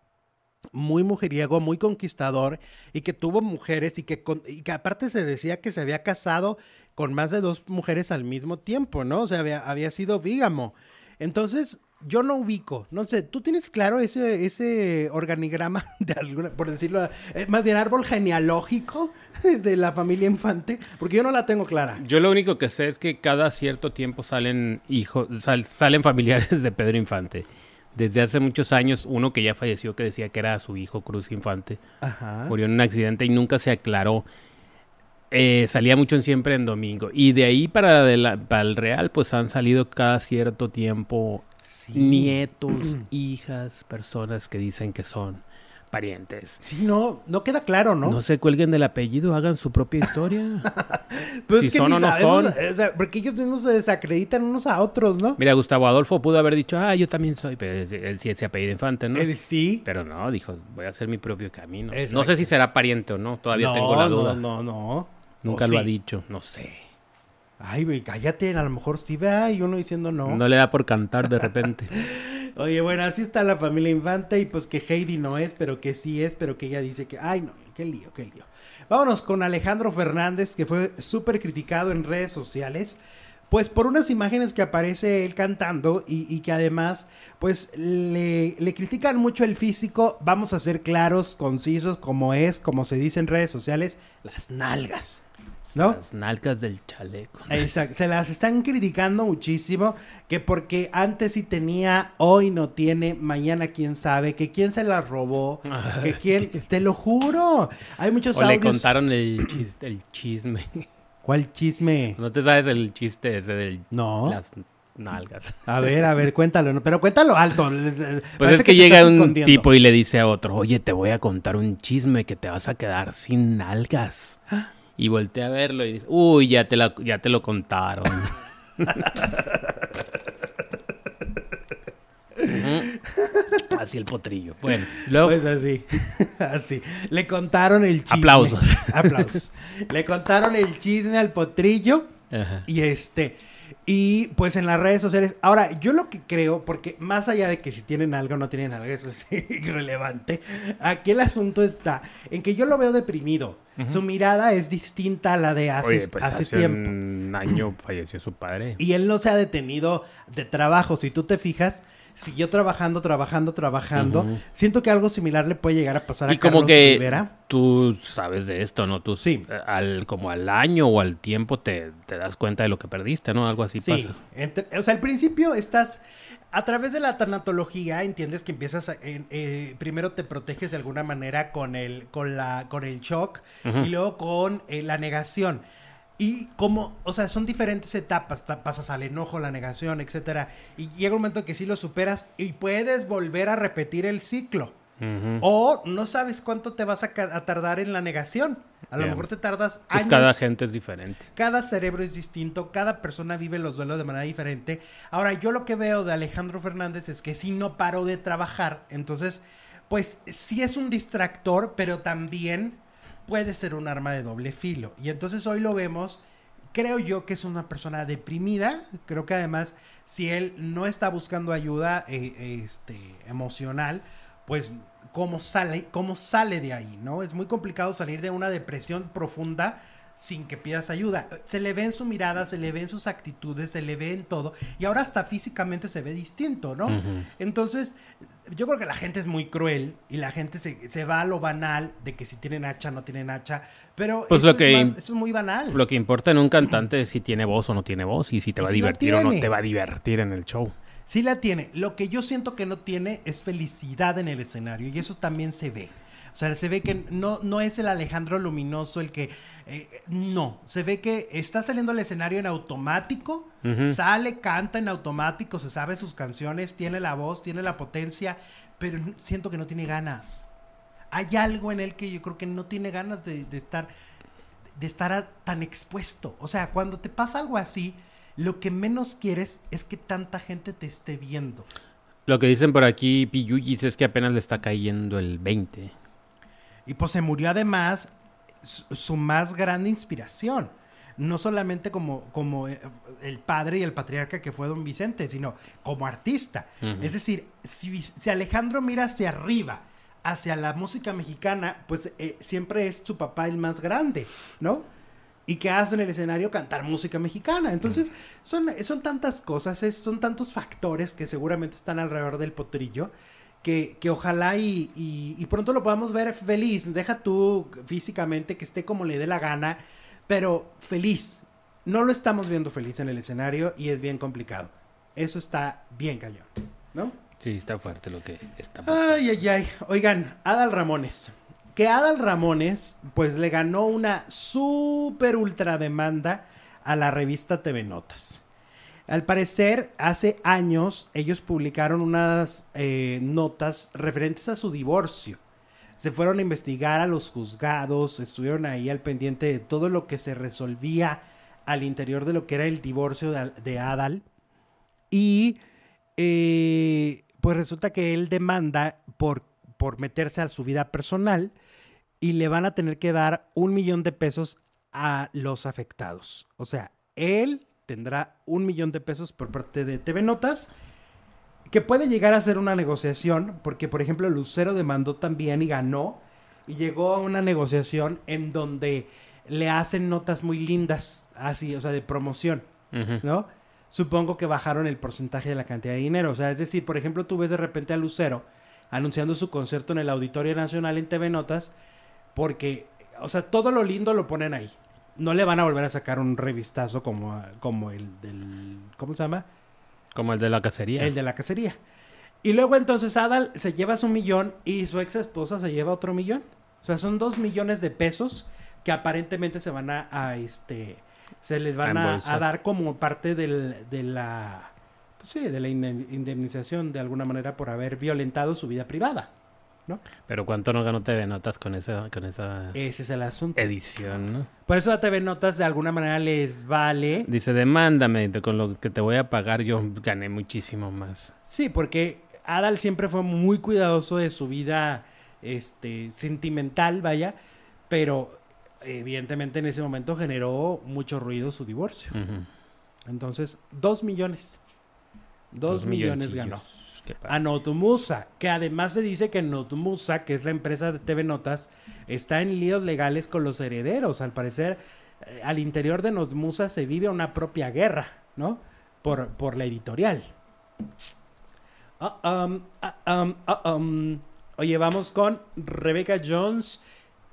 muy mujeriego, muy conquistador y que tuvo mujeres y que, y que aparte se decía que se había casado con más de dos mujeres al mismo tiempo, ¿no? O sea, había, había sido vígamo. Entonces, yo no ubico, no sé, ¿tú tienes claro ese, ese organigrama de alguna, por decirlo, eh, más bien árbol genealógico de la familia Infante? Porque yo no la tengo clara. Yo lo único que sé es que cada cierto tiempo salen hijos, salen familiares de Pedro Infante desde hace muchos años, uno que ya falleció, que decía que era su hijo Cruz Infante, murió en un accidente y nunca se aclaró. Eh, salía mucho en siempre en domingo. Y de ahí para, el Real, pues han salido cada cierto tiempo nietos, hijas, personas que dicen que son parientes. Sí, no, no queda claro, ¿no? No se cuelguen del apellido, hagan su propia historia. pues si son o no son. porque ellos mismos se desacreditan unos a otros, ¿no? Mira, Gustavo Adolfo pudo haber dicho, ah, yo también soy, pero él sí se apellido infante, ¿no? Él sí. Pero no, dijo, voy a hacer mi propio camino. No sé si será pariente o no, todavía tengo la duda. No, no, no. Nunca lo ha dicho, no sé. Ay, güey, cállate, a lo mejor sí, vea, y uno diciendo no. No le da por cantar de repente. Oye, bueno, así está la familia Infante y pues que Heidi no es, pero que sí es, pero que ella dice que, ay, no, qué lío, qué lío. Vámonos con Alejandro Fernández, que fue súper criticado en redes sociales. Pues por unas imágenes que aparece él cantando y, que además pues le, le, critican mucho el físico, vamos a ser claros, concisos, como es, como se dice en redes sociales, las nalgas. Las nalgas del chaleco. Exacto, se las están criticando muchísimo, que porque antes sí tenía, hoy no tiene, mañana quién sabe, que quién se las robó, que quién, te lo juro. Hay muchos o le contaron el, chiste, el chisme. ¿Cuál chisme? No te sabes el chiste ese del... No. Las nalgas. A ver, a ver, cuéntalo, pero cuéntalo alto. Pues es que, llega un tipo y le dice a otro, oye, te voy a contar un chisme que te vas a quedar sin nalgas. ¿Ah? Y volteé a verlo y dice, uy, ya te, la, ya te lo contaron. Así el potrillo. Bueno, luego... Pues así, así. Le contaron el chisme. Aplausos. Aplausos. Le contaron el chisme al potrillo. Y este, y pues en las redes sociales. Ahora, yo lo que creo, porque más allá de que si tienen algo o no tienen algo, eso es irrelevante. Aquí el asunto está en que yo lo veo deprimido. Su mirada es distinta a la de hace, pues, hace, hace tiempo. Un año falleció su padre. Y él no se ha detenido de trabajo. Si tú te fijas, siguió trabajando, trabajando, trabajando. Siento que algo similar le puede llegar a pasar a y como que Tú sabes de esto, ¿no? Tú sí. Al, como al año o al tiempo te, das cuenta de lo que perdiste, ¿no? Algo así sí. o sea, al principio estás... A través de la tanatología entiendes que empiezas a, eh, primero te proteges de alguna manera con el con la con el shock y luego con eh, la negación. Y como, o sea, son diferentes etapas, pasas al enojo, la negación, etcétera, y llega un momento que sí lo superas y puedes volver a repetir el ciclo. O no sabes cuánto te vas a, tardar en la negación. A lo mejor te tardas pues años. cada gente es diferente. Cada cerebro es distinto, cada persona vive los duelos de manera diferente. Ahora, yo lo que veo de Alejandro Fernández es que sí no paró de trabajar. Entonces, pues sí es un distractor, pero también puede ser un arma de doble filo. Y entonces hoy lo vemos, creo yo que es una persona deprimida, creo que además si él no está buscando ayuda eh, este, emocional, pues cómo sale, cómo sale de ahí, ¿no? Es muy complicado salir de una depresión profunda sin que pidas ayuda. Se le ve en su mirada, se le ve en sus actitudes, se le ve en todo. Y ahora hasta físicamente se ve distinto, ¿no? Entonces, yo creo que la gente es muy cruel y la gente se, va a lo banal de que si tienen hacha, no tienen hacha. Pero pues eso, lo que, es eso, es muy banal. Lo que importa en un cantante es si tiene voz o no tiene voz y si te va a divertir o no te va a divertir en el show. Sí la tiene. Lo que yo siento que no tiene es felicidad en el escenario y eso también se ve. O sea, se ve que no, no es el Alejandro Luminoso el que... Eh, no, se ve que está saliendo al escenario en automático, sale, canta en automático, se sabe sus canciones, tiene la voz, tiene la potencia, pero siento que no tiene ganas. Hay algo en él que yo creo que no tiene ganas de, estar de estar tan expuesto. O sea, cuando te pasa algo así, lo que menos quieres es que tanta gente te esté viendo. Lo que dicen por aquí, Piyuyis, es que apenas le está cayendo el 20. Y pues se murió además su, más grande inspiración. No solamente como, como eh, el padre y el patriarca que fue don Vicente, sino como artista. Es decir, si, Alejandro mira hacia arriba, hacia la música mexicana, pues eh, siempre es su papá el más grande, ¿no? y que hace en el escenario cantar música mexicana. Entonces, son, son tantas cosas, son tantos factores que seguramente están alrededor del potrillo que, ojalá y, pronto lo podamos ver feliz. Deja tú físicamente que esté como le dé la gana, pero feliz. No lo estamos viendo feliz en el escenario y es bien complicado. Eso está bien cañón, ¿no? Sí, está fuerte lo que está pasando. Ay, ay, ay. Oigan, Adal Ramones. Que Adal Ramones, pues le ganó una súper ultra demanda a la revista TV Notas. Al parecer, hace años ellos publicaron unas eh, notas referentes a su divorcio. Se fueron a investigar a los juzgados, estuvieron ahí al pendiente de todo lo que se resolvía al interior de lo que era el divorcio de, Adal. Y eh, pues resulta que él demanda por, por meterse a su vida personal y le van a tener que dar un millón de pesos a los afectados. O sea, él tendrá un millón de pesos por parte de TV Notas, que puede llegar a ser una negociación, porque por ejemplo Lucero demandó también y ganó, y llegó a una negociación en donde le hacen notas muy lindas, así, o sea, de promoción, ¿no? Supongo que bajaron el porcentaje de la cantidad de dinero, o sea, es decir, por ejemplo, tú ves de repente a Lucero anunciando su concierto en el Auditorio Nacional en TV Notas, porque, o sea, todo lo lindo lo ponen ahí, no le van a volver a sacar un revistazo como, como el del. ¿Cómo se llama? Como el de la cacería. El de la cacería. Y luego entonces Adal se lleva su millón y su ex esposa se lleva otro millón. O sea, son dos millones de pesos que aparentemente se van a, este. Se les van a, dar como parte del, de la. Pues sí, de la indemnización de alguna manera por haber violentado su vida privada. Pero ¿cuánto no ganó TV Notas con esa, con esa Ese es el asunto. edición, ¿no? Por eso a TV Notas de alguna manera les vale. Dice, demándame, con lo que te voy a pagar yo gané muchísimo más. Sí, porque Adal siempre fue muy cuidadoso de su vida este, sentimental, vaya, pero evidentemente en ese momento generó mucho ruido su divorcio. Entonces, dos millones. Dos, millones ganó a Notumusa, que además se dice que Notumusa, que es la empresa de TV Notas, está en líos legales con los herederos. Al parecer, eh, al interior de Notmusa se vive una propia guerra, ¿no? Por, por la editorial. Um. Oye, vamos con Rebecca Jones,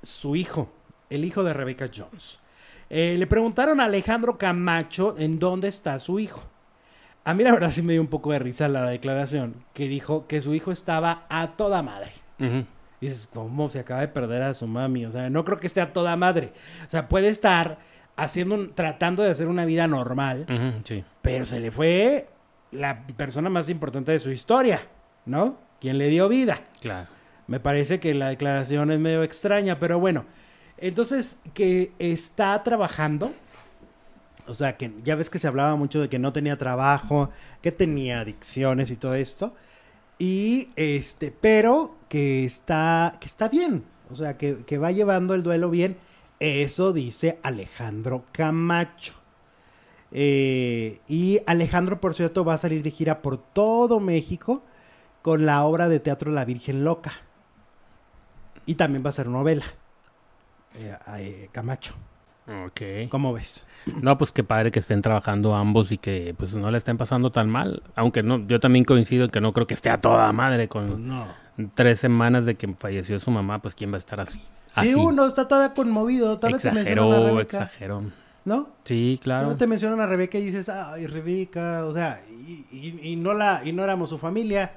su hijo, el hijo de Rebecca Jones. Eh, le preguntaron a Alejandro Camacho en dónde está su hijo. A mí la verdad sí me dio un poco de risa la declaración que dijo que su hijo estaba a toda madre. Y dices, ¿cómo se acaba de perder a su mami? O sea, no creo que esté a toda madre. O sea, puede estar haciendo, tratando de hacer una vida normal, sí. pero se le fue la persona más importante de su historia, ¿no? Quien le dio vida. Claro. Me parece que la declaración es medio extraña, pero bueno. Entonces, que está trabajando o sea, que ya ves que se hablaba mucho de que no tenía trabajo, que tenía adicciones y todo esto. Y este, pero que está, que está bien. O sea, que, que va llevando el duelo bien. Eso dice Alejandro Camacho. Eh, y Alejandro, por cierto, va a salir de gira por todo México con la obra de teatro La Virgen Loca. Y también va a ser novela. Eh, eh, Camacho. Ok. ¿Cómo ves? No, pues qué padre que estén trabajando ambos y que pues no le estén pasando tan mal. Aunque no, yo también coincido en que no creo que esté a toda madre Pues con no. tres semanas de que falleció su mamá, pues quién va a estar así. Sí, Así. uno está todavía conmovido. Tal vez Exageró, exageró. ¿No? Sí, claro. No te mencionan a Rebeca y dices, ay, Rebeca, o sea, y, y- y no la, y no éramos su familia.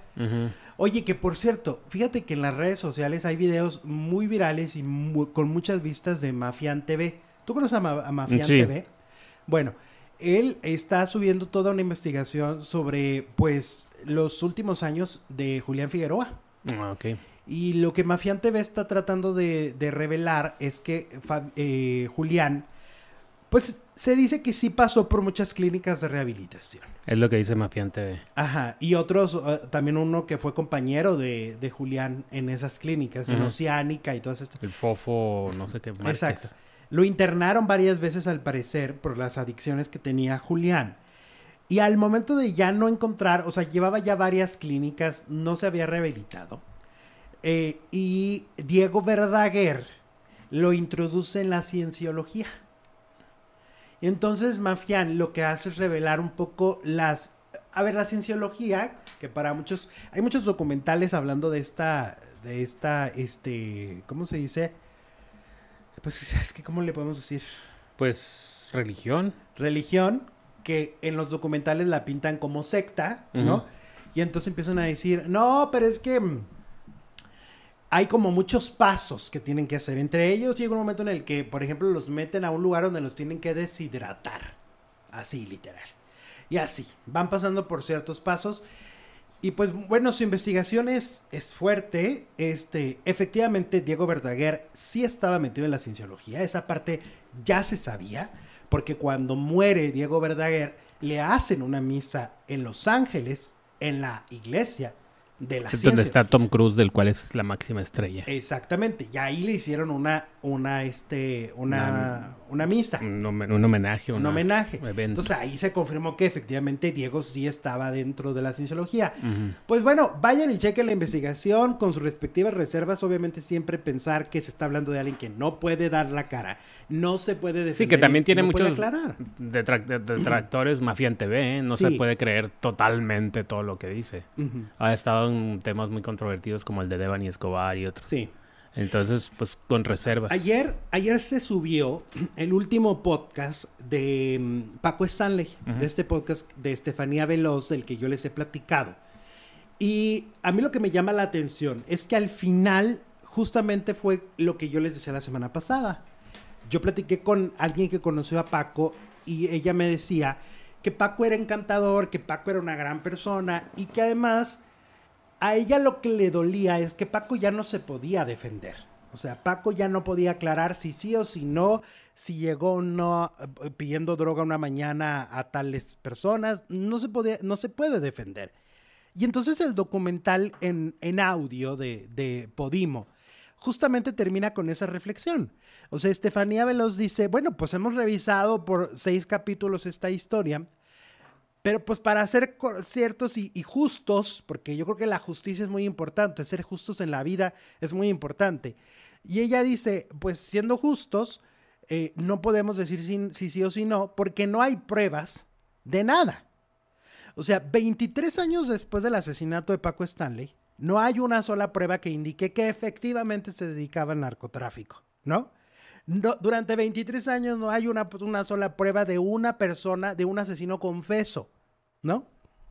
Oye, que por cierto, fíjate que en las redes sociales hay videos muy virales y con muchas vistas de Mafián TV. ¿Tú conoces a, Ma- a Mafián Sí. TV? Bueno, él está subiendo toda una investigación sobre, pues, los últimos años de Julián Figueroa. Ah, ok. Y lo que Mafián TV está tratando de, de revelar es que eh, Julián, pues se dice que sí pasó por muchas clínicas de rehabilitación. Es lo que dice Mafián TV. Ajá, y otros, eh, también uno que fue compañero de, de Julián en esas clínicas, en. Oceánica y todas estas. El fofo, no sé qué. Exacto. Lo internaron varias veces al parecer por las adicciones que tenía Julián. Y al momento de ya no encontrar, o sea, llevaba ya varias clínicas, no se había rehabilitado. Eh, y Diego Verdaguer lo introduce en la cienciología. Y entonces Mafián lo que hace es revelar un poco las... A ver, la cienciología, que para muchos... Hay muchos documentales hablando de esta... De esta, este... ¿Cómo se dice? Pues es que, ¿cómo le podemos decir? Pues religión. Religión, que en los documentales la pintan como secta, ¿no? Y entonces empiezan a decir, no, pero es que mm, hay como muchos pasos que tienen que hacer. Entre ellos llega un momento en el que, por ejemplo, los meten a un lugar donde los tienen que deshidratar. Así, literal. Y así, van pasando por ciertos pasos. Y pues bueno, su investigación es, es fuerte. Este, efectivamente, Diego Verdaguer sí estaba metido en la cienciología. Esa parte ya se sabía. Porque cuando muere Diego Verdaguer, le hacen una misa en Los Ángeles, en la iglesia de la Es ciencia. donde está Tom Cruise, del cual es la máxima estrella. Exactamente. Y ahí le hicieron una, una, este, una, una misa. Un, homen- un homenaje. Un una- homenaje. evento. Entonces ahí se confirmó que efectivamente Diego sí estaba dentro de la cienciología. Pues bueno, vayan y chequen la investigación con sus respectivas reservas. Obviamente siempre pensar que se está hablando de alguien que no puede dar la cara. No se puede decir. Sí, que también tiene no muchos aclarar. detrac- de- detractores Mafián TV, ¿eh? No Sí. se puede creer totalmente todo lo que dice. Ha estado temas muy controvertidos como el de Devani Escobar y otros. Sí. Entonces, pues con reservas. Ayer, ayer se subió el último podcast de mm, Paco Stanley, de este podcast de Estefanía Veloz, del que yo les he platicado. Y a mí lo que me llama la atención es que al final justamente fue lo que yo les decía la semana pasada. Yo platiqué con alguien que conoció a Paco y ella me decía que Paco era encantador, que Paco era una gran persona y que además a ella lo que le dolía es que Paco ya no se podía defender. O sea, Paco ya no podía aclarar si sí o si no, si llegó o no eh, pidiendo droga una mañana a tales personas. No se, podía, no se puede defender. Y entonces el documental en, en audio de, Podimo justamente termina con esa reflexión. O sea, Estefanía Veloz dice, bueno, pues hemos revisado por seis capítulos esta historia, pero pues para ser ciertos y, y justos, porque yo creo que la justicia es muy importante, ser justos en la vida es muy importante. Y ella dice, pues siendo justos, eh, no podemos decir si, si sí o si no, porque no hay pruebas de nada. O sea, 23 años después del asesinato de Paco Stanley, no hay una sola prueba que indique que efectivamente se dedicaba al narcotráfico, ¿no? No, durante 23 años no hay una, una sola prueba de una persona, de un asesino confeso, ¿no?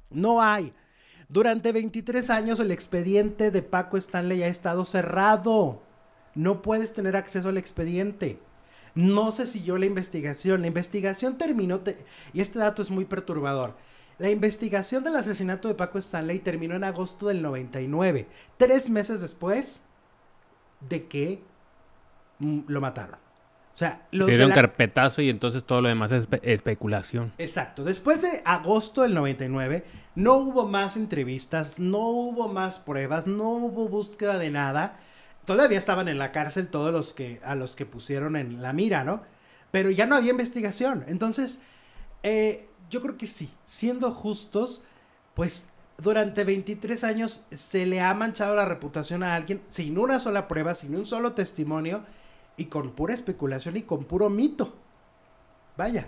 No hay. Durante 23 años el expediente de Paco Stanley ha estado cerrado. No puedes tener acceso al expediente. No se siguió la investigación. La investigación terminó, te- y este dato es muy perturbador. La investigación del asesinato de Paco Stanley terminó en agosto del 99, tres meses después de que mm, lo mataron. O sea, los Le de dio un carpetazo y entonces todo lo demás es espe- especulación. Exacto. Después de agosto del 99, no hubo más entrevistas, no hubo más pruebas, no hubo búsqueda de nada. Todavía estaban en la cárcel todos los que a los que pusieron en la mira, ¿no? Pero ya no había investigación. Entonces, eh, yo creo que sí, siendo justos, pues durante 23 años se le ha manchado la reputación a alguien sin una sola prueba, sin un solo testimonio y con pura especulación y con puro mito. Vaya.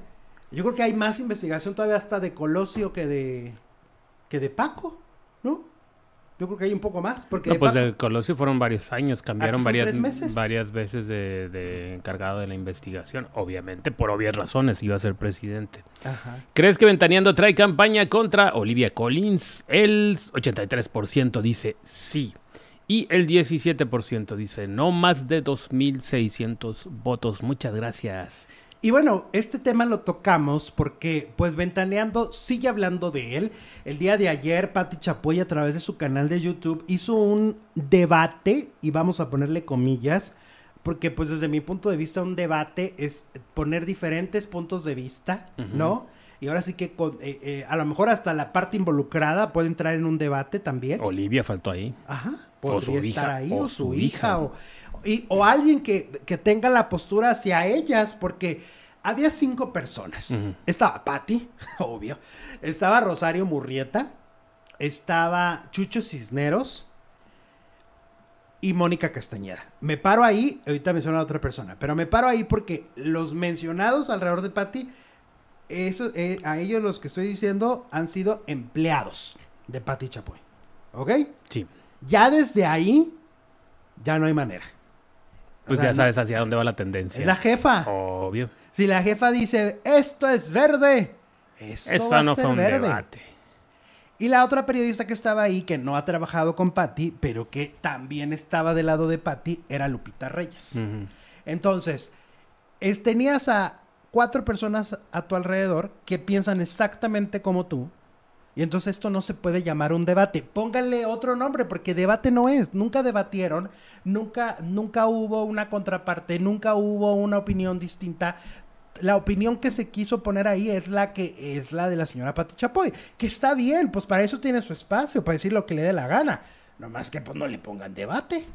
Yo creo que hay más investigación todavía hasta de Colosio que de que de Paco, ¿no? Yo creo que hay un poco más. Porque No, pues Paco- de Colosio fueron varios años, cambiaron varias, meses. varias veces de, de encargado de la investigación. Obviamente, por obvias razones, iba a ser presidente. Ajá. ¿Crees que Ventaneando trae campaña contra Olivia Collins? El 83% dice sí. Y el 17% dice no más de 2.600 votos. Muchas gracias. Y bueno, este tema lo tocamos porque, pues, Ventaneando sigue hablando de él. El día de ayer, Patti Chapoy, a través de su canal de YouTube, hizo un debate, y vamos a ponerle comillas, porque, pues, desde mi punto de vista, un debate es poner diferentes puntos de vista, ¿no? Y ahora sí que, con- eh, eh, a lo mejor hasta la parte involucrada puede entrar en un debate también. Olivia faltó ahí. Ajá. Podría estar hija, ahí, o o, su hija, hija. o, y- o alguien que, que tenga la postura hacia ellas, porque había cinco personas. Estaba Patti, obvio. Estaba Rosario Murrieta. Estaba Chucho Cisneros. Y Mónica Castañeda. Me paro ahí, ahorita menciono a otra persona, pero me paro ahí porque los mencionados alrededor de Patti, eso, eh, a ellos los que estoy diciendo han sido empleados de Patti Chapoy. ¿Ok? Sí. Ya desde ahí, ya no hay manera. O Pues sea, ya sabes hacia dónde va la tendencia. Es la jefa. Obvio. Si la jefa dice, esto es verde, eso va a no ser fue un verde. debate. Y la otra periodista que estaba ahí, que no ha trabajado con Patty, pero que también estaba del lado de Patty, era Lupita Reyes. Entonces, es- tenías a cuatro personas a tu alrededor que piensan exactamente como tú. Y entonces esto no se puede llamar un debate. Pónganle otro nombre, porque debate no es. Nunca debatieron, nunca, nunca hubo una contraparte, nunca hubo una opinión distinta. La opinión que se quiso poner ahí es la que es la de la señora Pati Chapoy, que está bien, pues para eso tiene su espacio, para decir lo que le dé la gana. Nomás que pues no le pongan debate,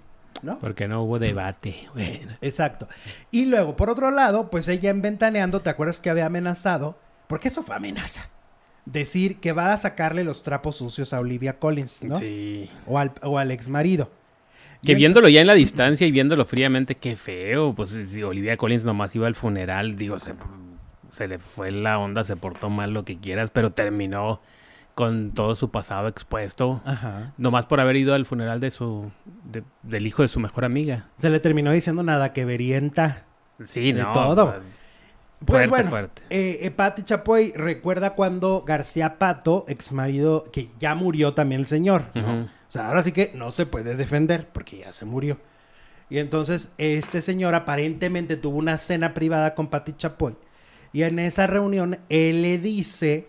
¿no? Porque no hubo debate. Bueno. Exacto. Y luego, por otro lado, pues ella en Ventaneando, ¿te acuerdas que había amenazado? Porque eso fue amenaza. Decir que va a sacarle los trapos sucios a Olivia Collins, ¿no? Sí. O al, o al ex marido. Que viéndolo ya en la distancia y viéndolo fríamente, qué feo. Pues si Olivia Collins nomás iba al funeral, digo, se, se le fue la onda, se portó mal lo que quieras, pero terminó con todo su pasado expuesto. Ajá. Nomás por haber ido al funeral de su de- del hijo de su mejor amiga. Se le terminó diciendo nada que verienta. Sí, De no. todo. pues, Pues Fuerte, bueno, fuerte. eh, eh, Pati Chapoy recuerda cuando García Pato, ex marido, que ya murió también el señor, ¿no? O sea, ahora sí que no se puede defender porque ya se murió. Y entonces este señor aparentemente tuvo una cena privada con Pati Chapoy. Y en esa reunión él le dice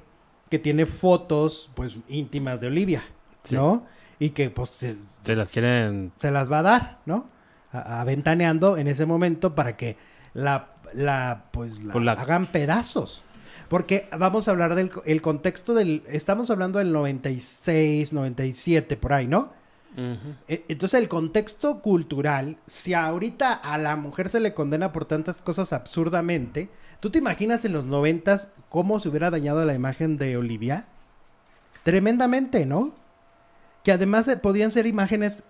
que tiene fotos pues íntimas de Olivia, Sí. ¿no? Y que pues se, Se las quieren. se las va a dar, ¿no? A- Aventaneando en ese momento para que la, la pues la, la- hagan pedazos. Porque vamos a hablar del el contexto del... Estamos hablando del 96, 97, por ahí, ¿no? E- Entonces el contexto cultural, si ahorita a la mujer se le condena por tantas cosas absurdamente, ¿tú te imaginas en los noventas cómo se hubiera dañado la imagen de Olivia? Tremendamente, ¿no? Que además eh, podían ser imágenes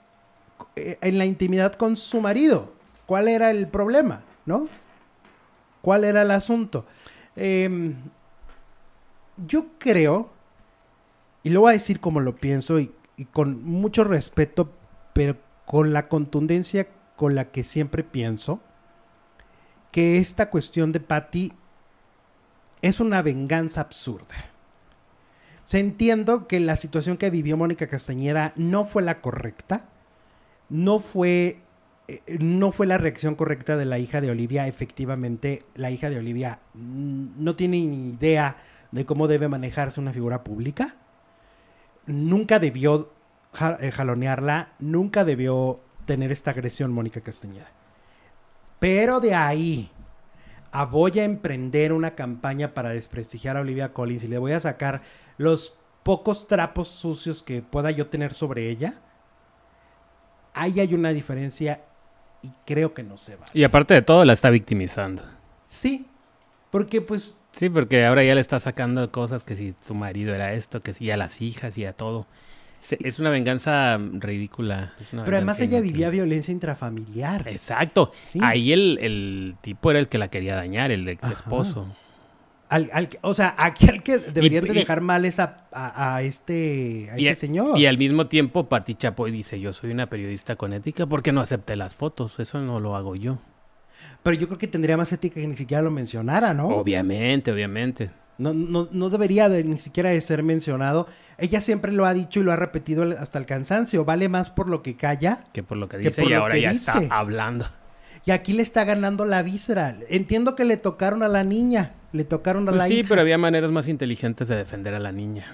eh, en la intimidad con su marido. ¿Cuál era el problema? ¿No? ¿Cuál era el asunto? Em, yo creo, y lo voy a decir como lo pienso y, con mucho respeto, pero con la contundencia con la que siempre pienso, que esta cuestión de Patty es una venganza absurda. O sea, entiendo que la situación que vivió Mónica Castañeda no fue la correcta, no fue, no fue la reacción correcta de la hija de Olivia. Efectivamente, la hija de Olivia no tiene ni idea de cómo debe manejarse una figura pública. Nunca debió eh, jalonearla, nunca debió tener esta agresión Mónica Castañeda. Pero de ahí a voy a emprender una campaña para desprestigiar a Olivia Collins y le voy a sacar los pocos trapos sucios que pueda yo tener sobre ella, ahí hay una diferencia y creo que no se va. Y aparte de todo, la está victimizando. Sí, porque pues Sí, porque ahora ya le está sacando cosas que si su marido era esto, que si a las hijas y a todo. Se- Es una venganza ridícula. una Pero además ella vivía violencia intrafamiliar. Exacto. Sí. Ahí el, el tipo era el que la quería dañar, el ex esposo. Al, al que- o sea, aquí al que deberían Y- de y- dejar mal es a, a- a este a Y, ese señor. y al mismo tiempo, Pati Chapoy dice, yo soy una periodista con ética porque no acepté las fotos. Eso no lo hago yo. Pero yo creo que tendría más ética que ni siquiera lo mencionara, ¿no? Obviamente, obviamente. No, no, no debería de, ni siquiera de ser mencionado. Ella siempre lo ha dicho y lo ha repetido hasta el cansancio. Vale más por lo que calla. Que por lo que Que dice por y lo ahora que ya dice. está hablando. Y aquí le está ganando la víscera. Entiendo que le tocaron a la niña. Le tocaron a Pues la sí, hija. pero había maneras más inteligentes de defender a la niña.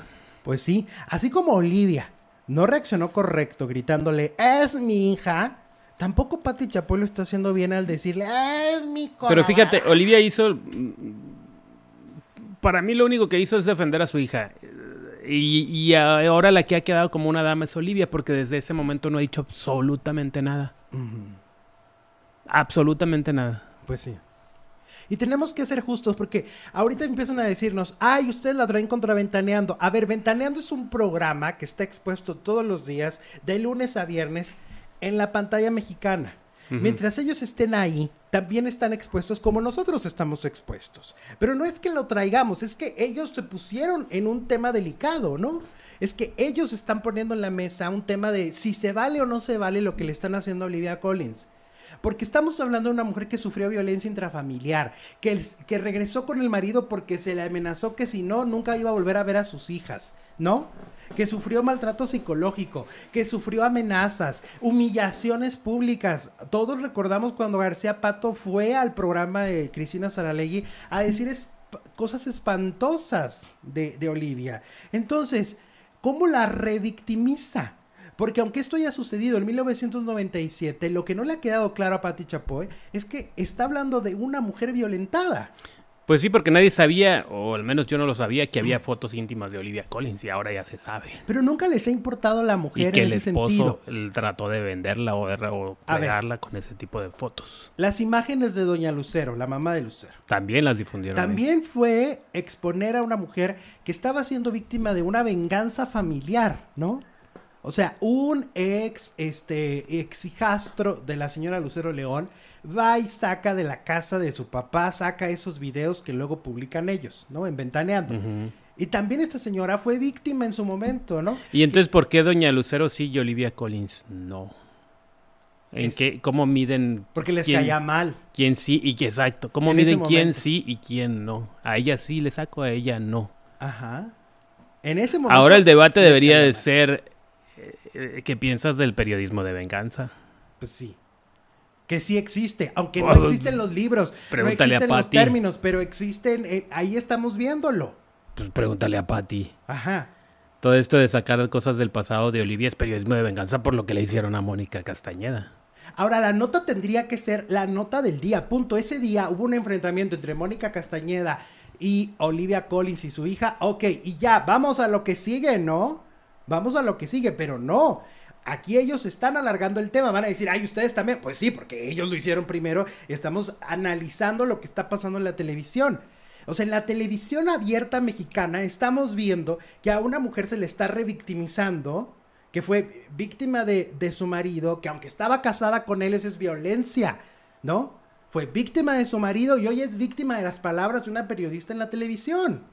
Pues sí. Así como Olivia no reaccionó correcto gritándole, es mi hija. Tampoco Pati Chapoy lo está haciendo bien al decirle, es mi Pero corazón". fíjate, Olivia hizo. Para mí lo único que hizo es defender a su hija. Y, y ahora la que ha quedado como una dama es Olivia, porque desde ese momento no ha dicho absolutamente nada. Absolutamente nada. Pues sí. Y tenemos que ser justos porque ahorita empiezan a decirnos, ay, ustedes la traen contra Ventaneando. A ver, Ventaneando es un programa que está expuesto todos los días, de lunes a viernes, en la pantalla mexicana. Mientras ellos estén ahí, también están expuestos como nosotros estamos expuestos. Pero no es que lo traigamos, es que ellos se pusieron en un tema delicado, ¿no? Es que ellos están poniendo en la mesa un tema de si se vale o no se vale lo que le están haciendo a Olivia Collins. Porque estamos hablando de una mujer que sufrió violencia intrafamiliar, que, que regresó con el marido porque se le amenazó que si no, nunca iba a volver a ver a sus hijas, ¿no? Que sufrió maltrato psicológico, que sufrió amenazas, humillaciones públicas. Todos recordamos cuando García Pato fue al programa de Cristina Saralegui a decir es- cosas espantosas de, de Olivia. Entonces, ¿cómo la revictimiza? Porque aunque esto haya sucedido en 1997, lo que no le ha quedado claro a Patti Chapoy es que está hablando de una mujer violentada. Pues sí, porque nadie sabía, o al menos yo no lo sabía, que había fotos íntimas de Olivia Collins y ahora ya se sabe. Pero nunca les ha importado la Y mujer que en el ese esposo sentido. trató de venderla o, de- o fregarla con ese tipo de fotos. Las imágenes de Doña Lucero, la mamá de Lucero. También las difundieron. ahí. También fue exponer a una mujer que estaba siendo víctima de una venganza familiar, ¿no? O sea, un ex, este, ex hijastro de la señora Lucero León va y saca de la casa de su papá, saca esos videos que luego publican ellos, ¿no? En Ventaneando. Y también esta señora fue víctima en su momento, ¿no? Y entonces, ¿por qué Doña Lucero sí y Olivia Collins no? ¿En Es- qué, ¿Cómo miden Porque les quién, caía mal. quién sí y qué exacto? ¿Cómo En miden quién sí y quién no? A ella sí le saco, a ella no. Ajá. En ese momento. Ahora el debate debería de ser ¿qué piensas del periodismo de venganza? Pues sí. Que sí existe, aunque no Oh, existen los libros, no pregúntale a existen los Pati. términos, pero existen, eh, ahí estamos viéndolo. Pues pregúntale a Patty. Ajá. Todo esto de sacar cosas del pasado de Olivia es periodismo de venganza por lo que le hicieron a Mónica Castañeda. Ahora, la nota tendría que ser la nota del día, punto. Ese día hubo un enfrentamiento entre Mónica Castañeda y Olivia Collins y su hija. Ok, y ya, vamos a lo que sigue, ¿no? Vamos a lo que sigue, pero no. Aquí ellos están alargando el tema, van a decir, ay, ustedes también. Pues sí, porque ellos lo hicieron primero. Estamos analizando lo que está pasando en la televisión. O sea, en la televisión abierta mexicana estamos viendo que a una mujer se le está revictimizando, que fue víctima de, de su marido, que aunque estaba casada con él, eso es violencia, ¿no? Fue víctima de su marido y hoy es víctima de las palabras de una periodista en la televisión.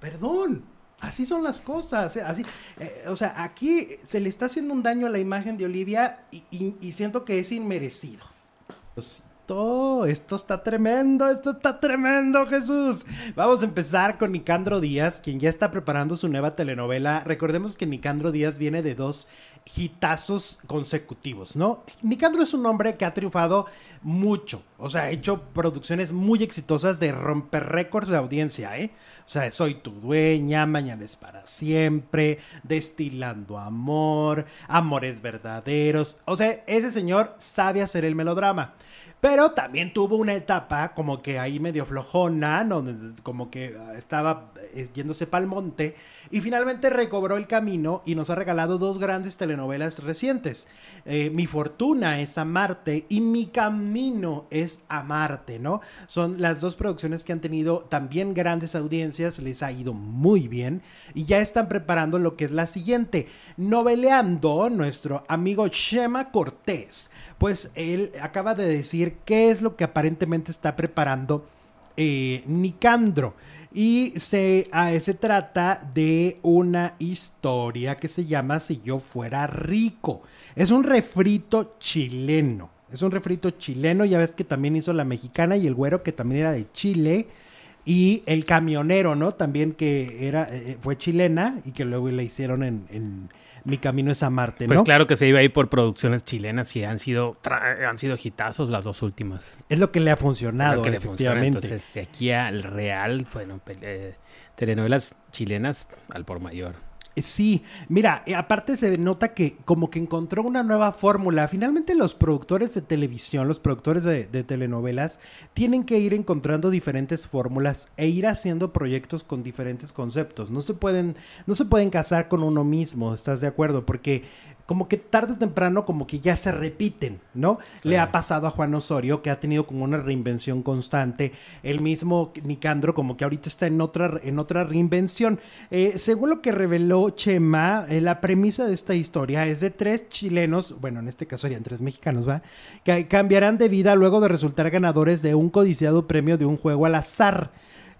Perdón, así son las cosas, eh, así, eh, o sea, aquí se le está haciendo un daño a la imagen de Olivia y, y- siento que es inmerecido. Diosito, esto está tremendo, esto está tremendo, Jesús. Vamos a empezar con Nicandro Díaz, quien ya está preparando su nueva telenovela. Recordemos que Nicandro Díaz viene de dos hitazos consecutivos, ¿no? Nicandro es un hombre que ha triunfado mucho, o sea, ha hecho producciones muy exitosas de romper récords de audiencia, ¿eh? O sea, Soy tu dueña, Mañana es para siempre, Destilando amor, Amores verdaderos. O sea, ese señor sabe hacer el melodrama. Pero también tuvo una etapa como que ahí medio flojona, ¿no? como que ah, estaba eh, yéndose pa'l monte. Y finalmente recobró el camino y nos ha regalado dos grandes telenovelas recientes. Eh, Mi fortuna es amarte y Mi camino es amarte, ¿no? Son las dos producciones que han tenido también grandes audiencias, les ha ido muy bien y ya están preparando lo que es la siguiente. Noveleando nuestro amigo Shema Cortés pues él acaba de decir qué es lo que aparentemente está preparando eh, Nicandro. Y se, trata de una historia que se llama Si yo fuera rico. Es un refrito chileno. Es un refrito chileno. Ya ves que también hizo la mexicana y el güero que también era de Chile. Y el camionero, ¿no? También que era, eh, fue chilena y que luego la hicieron en Mi Camino es a Marte, ¿no? Pues claro que se iba a ir por producciones chilenas y han sido, han sido hitazos las dos últimas. Es lo que le ha funcionado, Lo que le funciona. efectivamente. Entonces, de aquí al real, pe- eh, telenovelas chilenas al por mayor. Sí, mira, eh, aparte se nota que como que encontró una nueva fórmula. Finalmente los productores de televisión, los productores de, de telenovelas, tienen que ir encontrando diferentes fórmulas e ir haciendo proyectos con diferentes conceptos. No se pueden, no se pueden casar con uno mismo, ¿estás de acuerdo? Porque como que tarde o temprano como que ya se repiten, ¿no? Le ha pasado a Juan Osorio que ha tenido como una reinvención constante. El mismo Nicandro como que ahorita está en otra, en otra reinvención. Eh, según lo que reveló Chema, eh, la premisa de esta historia es de tres chilenos, bueno, en este caso serían tres mexicanos, ¿va? Que cambiarán de vida luego de resultar ganadores de un codiciado premio de un juego al azar.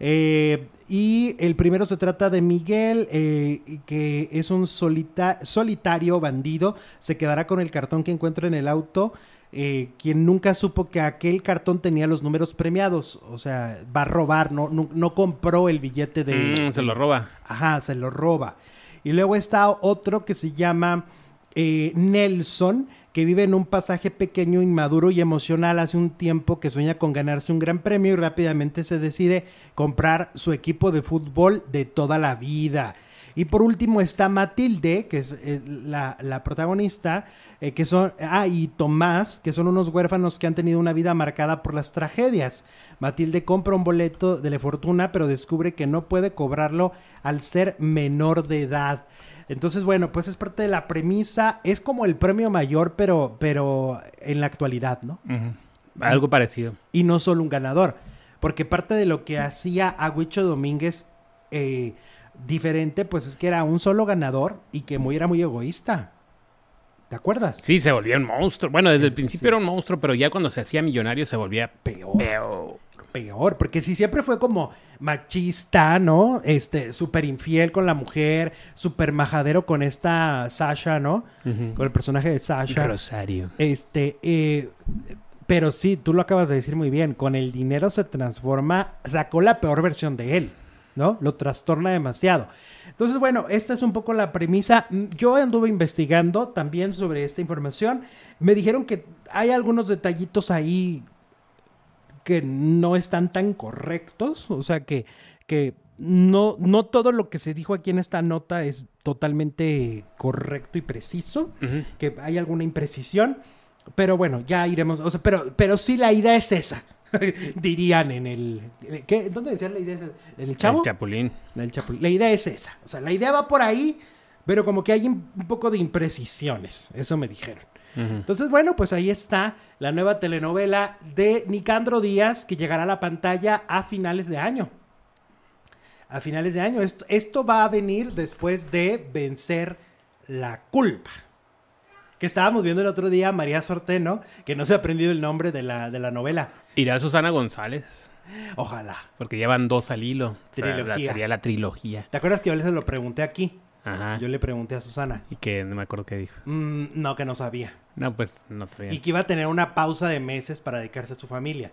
Eh, y el primero se trata de Miguel, eh, que es un solita- solitario bandido. Se quedará con el cartón que encuentra en el auto. eh, quien nunca supo que aquel cartón tenía los números premiados. O sea, va a robar, no, no, no compró el billete de. Mm, se lo roba. Ajá, se lo roba. Y luego está otro que se llama eh, Nelson, que vive en un pasaje pequeño, inmaduro y emocional hace un tiempo que sueña con ganarse un gran premio y rápidamente se decide comprar su equipo de fútbol de toda la vida. Y por último está Matilde, que es eh, la, protagonista, eh, que son, ah, y Tomás, que son unos huérfanos que han tenido una vida marcada por las tragedias. Matilde compra un boleto de la fortuna, pero descubre que no puede cobrarlo al ser menor de edad. Entonces, bueno, pues es parte de la premisa. Es como el premio mayor, pero, pero en la actualidad, ¿no? Algo parecido. Y no solo un ganador. Porque parte de lo que hacía a Huicho Domínguez eh, diferente, pues es que era un solo ganador y que muy, era muy egoísta. ¿Te acuerdas? Sí, se volvía un monstruo. Bueno, desde el principio era un monstruo, pero ya cuando se hacía millonario se volvía Peor. peor. Peor, porque si siempre fue como machista, ¿no? Este, súper infiel con la mujer, súper majadero con esta Sasha, ¿no? Con el personaje de Sasha. Rosario. Este, eh, pero sí, tú lo acabas de decir muy bien, con el dinero se transforma, sacó la peor versión de él, ¿no? Lo trastorna demasiado. Entonces, bueno, esta es un poco la premisa. Mm, Yo anduve investigando también sobre esta información. Me dijeron que hay algunos detallitos ahí que no están tan correctos, o sea que, que no, no todo lo que se dijo aquí en esta nota es totalmente correcto y preciso que hay alguna imprecisión, pero bueno, ya iremos, o sea, pero, pero sí la idea es esa, dirían en el, ¿qué? ¿dónde decían la idea? el chavo? El Chapulín. El Chapulín. La idea es esa, o sea, la idea va por ahí, pero como que hay un poco de imprecisiones, eso me dijeron. Entonces, bueno, pues ahí está la nueva telenovela de Nicandro Díaz que llegará a la pantalla a finales de año. A finales de año. Esto, esto va a venir después de vencer la culpa. Que estábamos viendo el otro día a María Sorteno, que no se ha aprendido el nombre de la, de la novela. Irá Susana González, Ojalá. porque llevan dos al hilo. O sea, la- Trilogía. sería la trilogía. ¿Te acuerdas que yo se lo pregunté aquí? Ajá. Yo le pregunté a Susana. Y que no me acuerdo qué dijo. Mm, no, que no sabía. No, pues no sabía. Y que iba a tener una pausa de meses para dedicarse a su familia.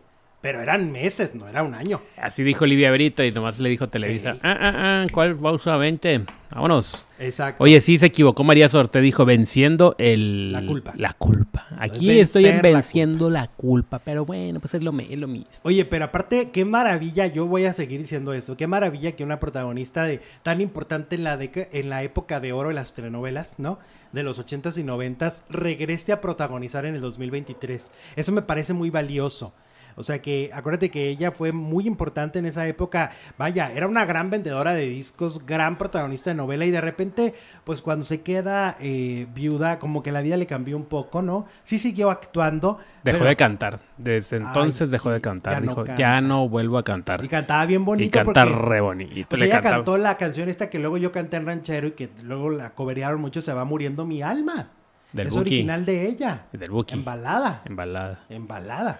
Pero eran meses, no era un año. Así dijo Livia Brito y nomás le dijo Televisa. Ah, ah, ah, ¿cuál pausa? Vente. Vámonos. Exacto. Oye, sí se equivocó María Sorte, dijo venciendo el... La culpa. La culpa. Aquí estoy en la venciendo la culpa. pero bueno, pues es lo, me- es lo mismo. Oye, pero aparte, qué maravilla, yo voy a seguir diciendo esto, qué maravilla que una protagonista de tan importante en la, deca- en la época de oro de las telenovelas, ¿no? De los 80s y 90s, regrese a protagonizar en el 2023. Eso me parece muy valioso. O sea que, acuérdate que ella fue muy importante en esa época. Vaya, era una gran vendedora de discos, gran protagonista de novela y de repente, pues cuando se queda eh, viuda, como que la vida le cambió un poco, ¿no? Sí siguió actuando. Dejó pero- de cantar. Desde entonces dejó sí, de cantar. ya no dijo, canta. ya no vuelvo a cantar. Y cantaba bien bonito. Y canta porque- re bonito. Pues Le ella cantaba- cantó la canción esta que luego yo canté en ranchero y que luego la coberearon mucho, Se va muriendo mi alma. Del es Buki. original de ella. Del Buki. En balada. En balada. En balada.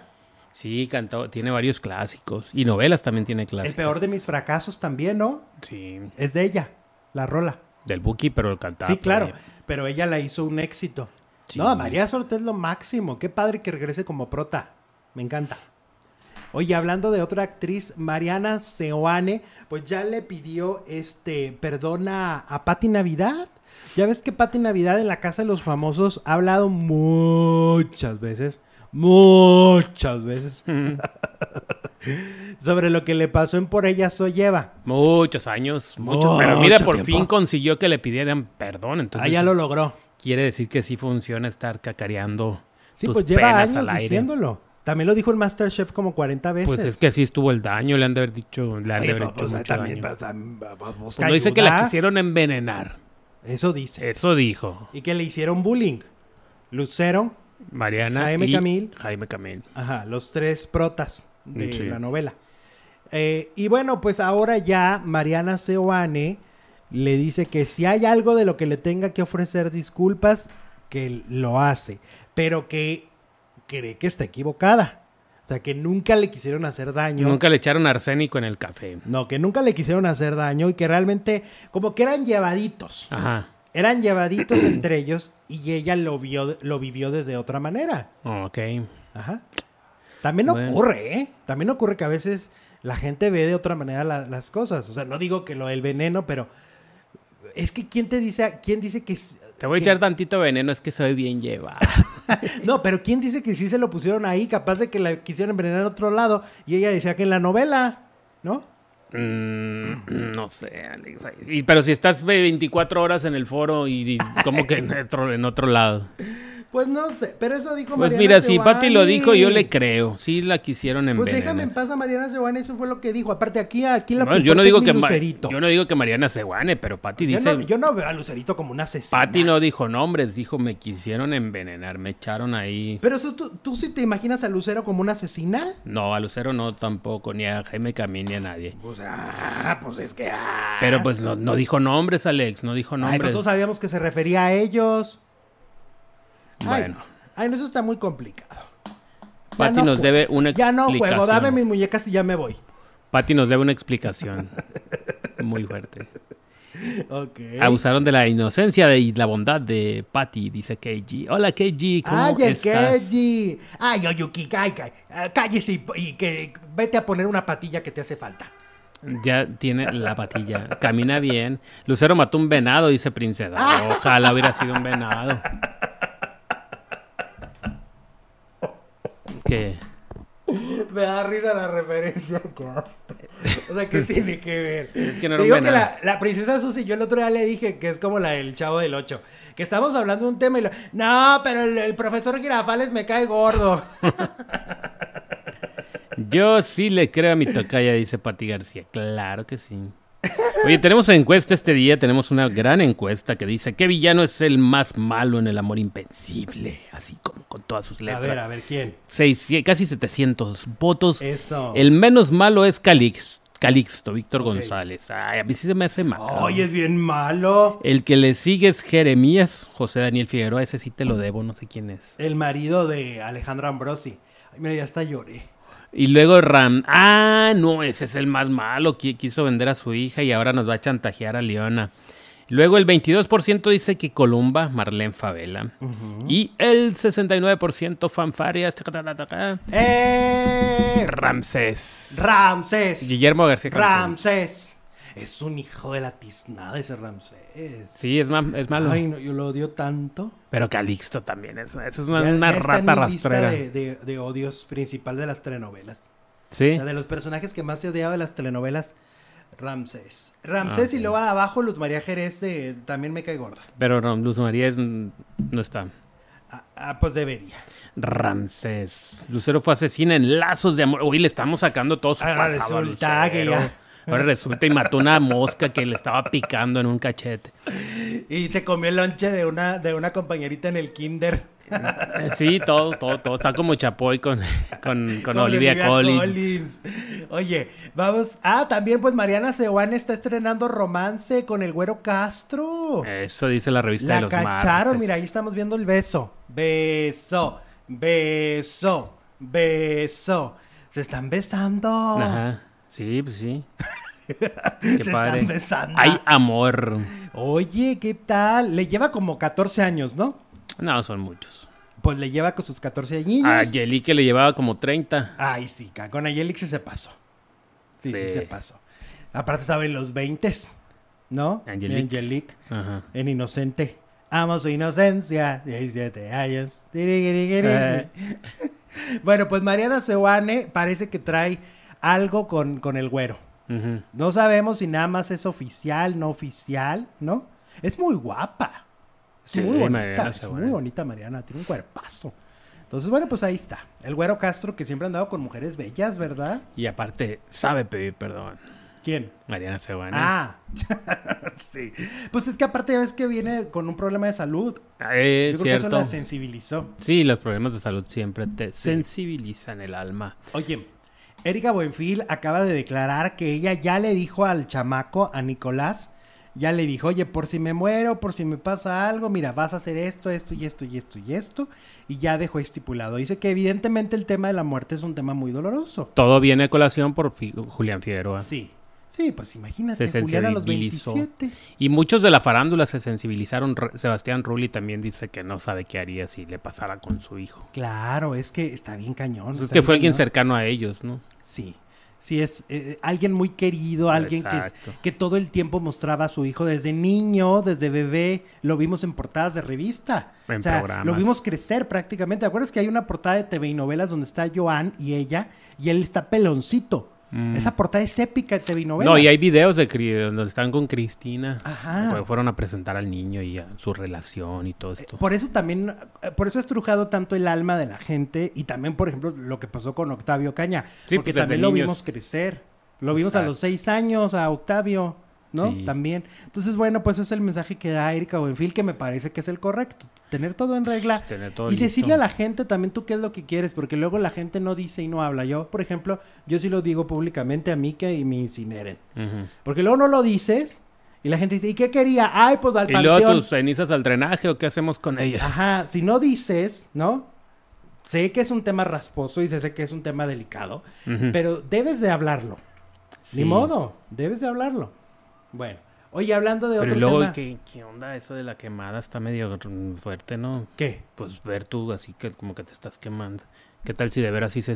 Sí, cantó, tiene varios clásicos. Y novelas también tiene clásicos. El peor de mis fracasos también, ¿no? Sí, Es de ella, la rola. del Buki, pero el cantaba. sí, claro. ahí. Pero ella la hizo un éxito. Sí. No, María Sorte es lo máximo. Qué padre que regrese como prota. Me encanta. Oye, hablando de otra actriz, Mariana Seoane, pues ya le pidió este perdón a, a Patti Navidad. Ya ves que Patti Navidad en la Casa de los Famosos ha hablado muchas veces, muchas veces, sobre lo que le pasó en Por ella soy Eva. Muchos años, muchos. Pero mira, por tiempo. fin consiguió que le pidieran perdón. Entonces, Ah, ya lo logró. quiere decir que sí funciona estar cacareando. Sí, tus pues lleva penas años al aire. diciéndolo. También lo dijo el Masterchef como 40 veces. Pues es que así estuvo el daño, le han de haber dicho, le han de haber hecho pues, mucho también, daño. pues, am- busca Pues no dice que la quisieron envenenar. Eso dice. Eso dijo Y que le hicieron bullying. Lucero, Mariana Jaime y Camil. Jaime Camil. ajá, los tres protas de Sí. la novela. Eh, y bueno, pues ahora ya Mariana Seoane le dice que si hay algo de lo que le tenga que ofrecer disculpas, que lo hace, pero que cree que está equivocada. O sea, que nunca le quisieron hacer daño. Nunca le echaron arsénico en el café. No, que nunca le quisieron hacer daño y que realmente como que eran llevaditos. Ajá. Eran llevaditos entre ellos y ella lo vio, lo vivió desde otra manera. Ok. Ajá. También Bueno. ocurre, ¿eh? También ocurre que a veces la gente ve de otra manera la- las cosas. O sea, no digo que lo del veneno, pero es que quién te dice, quién dice que Te voy a echar tantito veneno, es que soy bien llevado. No, pero quién dice que sí se lo pusieron ahí, capaz de que la quisieron envenenar en otro lado y ella decía que en la novela, ¿no? Mm, no sé, Alex. Y, pero si estás 24 horas en el foro y, y como que en otro, en otro lado. Pues no sé, pero eso dijo Pues Mariana mira, si. Pati lo dijo, yo le creo. Sí la quisieron Pues envenenar. déjame en paz a Mariana Seoane, eso fue lo que dijo. Aparte, aquí, aquí la No, yo no digo que Lucerito. yo no digo que Mariana se guane, pero Pati Yo dice no, yo no veo a Lucerito como una asesina. Pati no dijo nombres, dijo me quisieron envenenar, me echaron ahí. Pero eso, ¿tú, ¿tú sí te imaginas a Lucero como una asesina? No, a Lucero no tampoco, ni a Jaime Camín ni a nadie. Pues, ah, pues es que... ah. Pero pues no, no dijo nombres, Alex, no dijo Ay, pero nombres. todos sabíamos que se refería a ellos. Bueno. no. Ay, no, eso está muy complicado. Pati no nos debe una Ya no juego, explicación. dame mis muñecas y ya me voy. Pati nos debe una explicación. Muy fuerte. Ok. Abusaron de la inocencia y la bondad de Pati, dice KG. Hola KG, ¿cómo Ay, el estás? Keiji. Ay, Oyuki, ay, ay, ah, cállese y, y que vete a poner una patilla que te hace falta. Ya tiene la patilla. Camina bien. Lucero mató un venado, dice Princesa. Ojalá hubiera sido un venado. Me da risa la referencia que hace. O sea, ¿qué tiene que ver? Es que no Te era digo que la princesa Susi, yo el otro día le dije que es como la del chavo del 8. Que estamos hablando de un tema y lo, no, pero el, el profesor Girafales me cae gordo. Yo sí le creo a mi tocaya, dice Pati García. Claro que sí. Oye, tenemos encuesta este día, tenemos una gran encuesta que dice ¿Qué villano es el más malo en el amor invencible? Así como con todas sus A letras. ver, a ver, ¿quién? 600 casi 700 votos. Eso. El menos malo es Calix, Calixto, Víctor. González. Ay, a mí sí se me hace malo. Ay, es bien malo. El que le sigue es Jeremías, José Daniel Figueroa. Ese sí te lo debo, no sé quién es. El marido de Alejandra Ambrosi. Ay, mira, ya hasta lloré. Y luego Ram. Ah, no, ese es el más malo. Qui- Quiso vender a su hija y ahora nos va a chantajear a Leona. Luego el 22% dice que Columba, Marlene Favela. Y el 69% fanfarias. taca, taca, taca, ¡Eh! Ramsés. Ramsés. Guillermo García. Ramsés. Es un hijo de la tiznada ese Ramsés. Sí, es, ma- es malo. Ay, no, yo lo odio tanto. Pero Calixto también es, esa es una, Ya- una ya está en rata mi lista rastrera. de, de- de odios principal de las telenovelas. Sí. O sea, de los personajes que más se odiaba de las telenovelas, Ramsés. Ramsés Ah, y ok. luego abajo Luz María Jerez de, también me cae gorda. Pero no, Luz María es- no está. Ah, ah, pues debería. Ramsés. Lucero fue asesina en lazos de amor. Uy, le estamos sacando todo su Ahora pasado a resulta que Lucero. ya- Ahora resulta y mató una mosca que le estaba picando en un cachete. Y se comió el lonche de una, de una compañerita en el kinder. Eh, Sí, todo, todo, todo. Está como Chapoy con, con, con Con Olivia, Collins. Oye, vamos. Ah, también pues Mariana Seoane está estrenando romance con el güero Castro. Eso dice la revista de La los cacharon, martes. mira, ahí estamos viendo el beso. Beso, beso. Beso. Se están besando. Ajá. Sí, pues sí. Se Qué padre. están besando. Hay amor. Oye, ¿qué tal? Le lleva como 14 años, ¿no? No, son muchos. Pues le lleva con sus 14 añillos. A Yelique le llevaba como 30. Ay, sí, con Ayelik se pasó. Sí, sí, Sí. se pasó. Aparte estaba en los 20, ¿no? Angelique. Angelique, Ajá. en Inocente. Amo su inocencia, 17 años. Eh. Bueno, pues Mariana Seoane parece que trae algo con, con el güero. No sabemos si nada más es oficial, no oficial, ¿no? Es muy guapa. Es Sí, muy bonita, Mariana es muy bonita Mariana, tiene un cuerpazo. Entonces, bueno, pues ahí está. El güero Castro que siempre ha andado con mujeres bellas, ¿verdad? Y aparte, sabe pedir perdón. ¿Quién? Mariana Sebane. Ah, sí. Pues es que aparte ya ves que viene con un problema de salud. Eh, Yo creo que eso cierto. la sensibilizó. Sí, los problemas de salud siempre te sensibilizan el alma. Oye, Erika Buenfil acaba de declarar que ella ya le dijo al chamaco, a Nicolás, ya le dijo, oye, por si me muero, por si me pasa algo, mira, vas a hacer esto, esto y esto y esto y esto. Y ya dejó estipulado. Dice que evidentemente el tema de la muerte es un tema muy doloroso. Todo viene a colación por Fi- Julián Figueroa. Sí. Sí, pues imagínate, Se Julián a los sensibilizó. 27. Y muchos de la farándula se sensibilizaron. Sebastián Rulli también dice que no sabe qué haría si le pasara con su hijo. Claro, es que está bien cañón. Pues es que fue alguien cercano a ellos, ¿no? Sí. Sí, es eh, alguien muy querido, alguien que, todo el tiempo mostraba a su hijo desde niño, desde bebé. Lo vimos en portadas de revista. En o sea, programas. lo vimos crecer prácticamente. ¿Te acuerdas que hay una portada de TV y novelas donde está Joan y ella y él está peloncito? Mm. Esa portada es épica de TV novelas. No, y hay videos de donde están con Cristina. Ajá. Fue- Fueron a presentar al niño y a su relación y todo esto. Por eso también, eh, por eso ha estrujado tanto el alma de la gente y también, por ejemplo, lo que pasó con Octavio Caña. Sí, porque pues, también lo niños. vimos crecer. Lo vimos a los seis años, a Octavio, ¿no? Sí. También. Entonces, bueno, pues es el mensaje que da Erika Buenfil, que me parece que es el correcto. Tener todo en regla. Todo y listo. decirle a la gente también tú qué es lo que quieres, porque luego la gente no dice y no habla. Yo, por ejemplo, yo sí lo digo públicamente a mí que me incineren. Porque luego no lo dices y la gente dice, ¿y qué quería? Ay, pues al Y luego panteón. tus cenizas al drenaje o qué hacemos con ellas. Ajá, si no dices, ¿no? Sé que es un tema rasposo y sé que es un tema delicado, pero debes de hablarlo. Sí. Ni modo, debes de hablarlo. Bueno, oye, hablando de Pero otro luego, tema. ¿qué, qué onda? Eso de la quemada está medio fuerte, ¿no? ¿Qué? Pues ver tú así que como que te estás quemando. ¿Qué tal si de veras sí, se,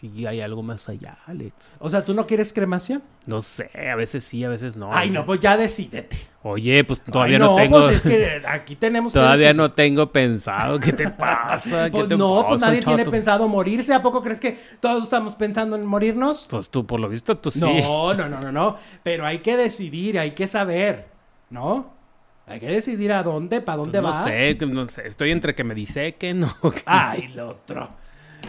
sí hay algo más allá, Alex? O sea, ¿tú no quieres cremación? No sé, a veces sí, a veces no. Ay, no, pues ya decídete. Oye, pues todavía Ay, no, tengo... pues es que aquí tenemos Todavía no tengo pensado. ¿Qué te pasa? ¿Qué Pues te no, pues nadie tiene pensado morirse. ¿A poco crees que todos estamos pensando en morirnos? Pues tú, por lo visto, tú sí. No, no, no, no, no. Pero hay que decidir, hay que saber, ¿no? Hay que decidir a dónde, para dónde Pues no vas. sé, no sé. Estoy entre que me disequen o que- Ay, el otro.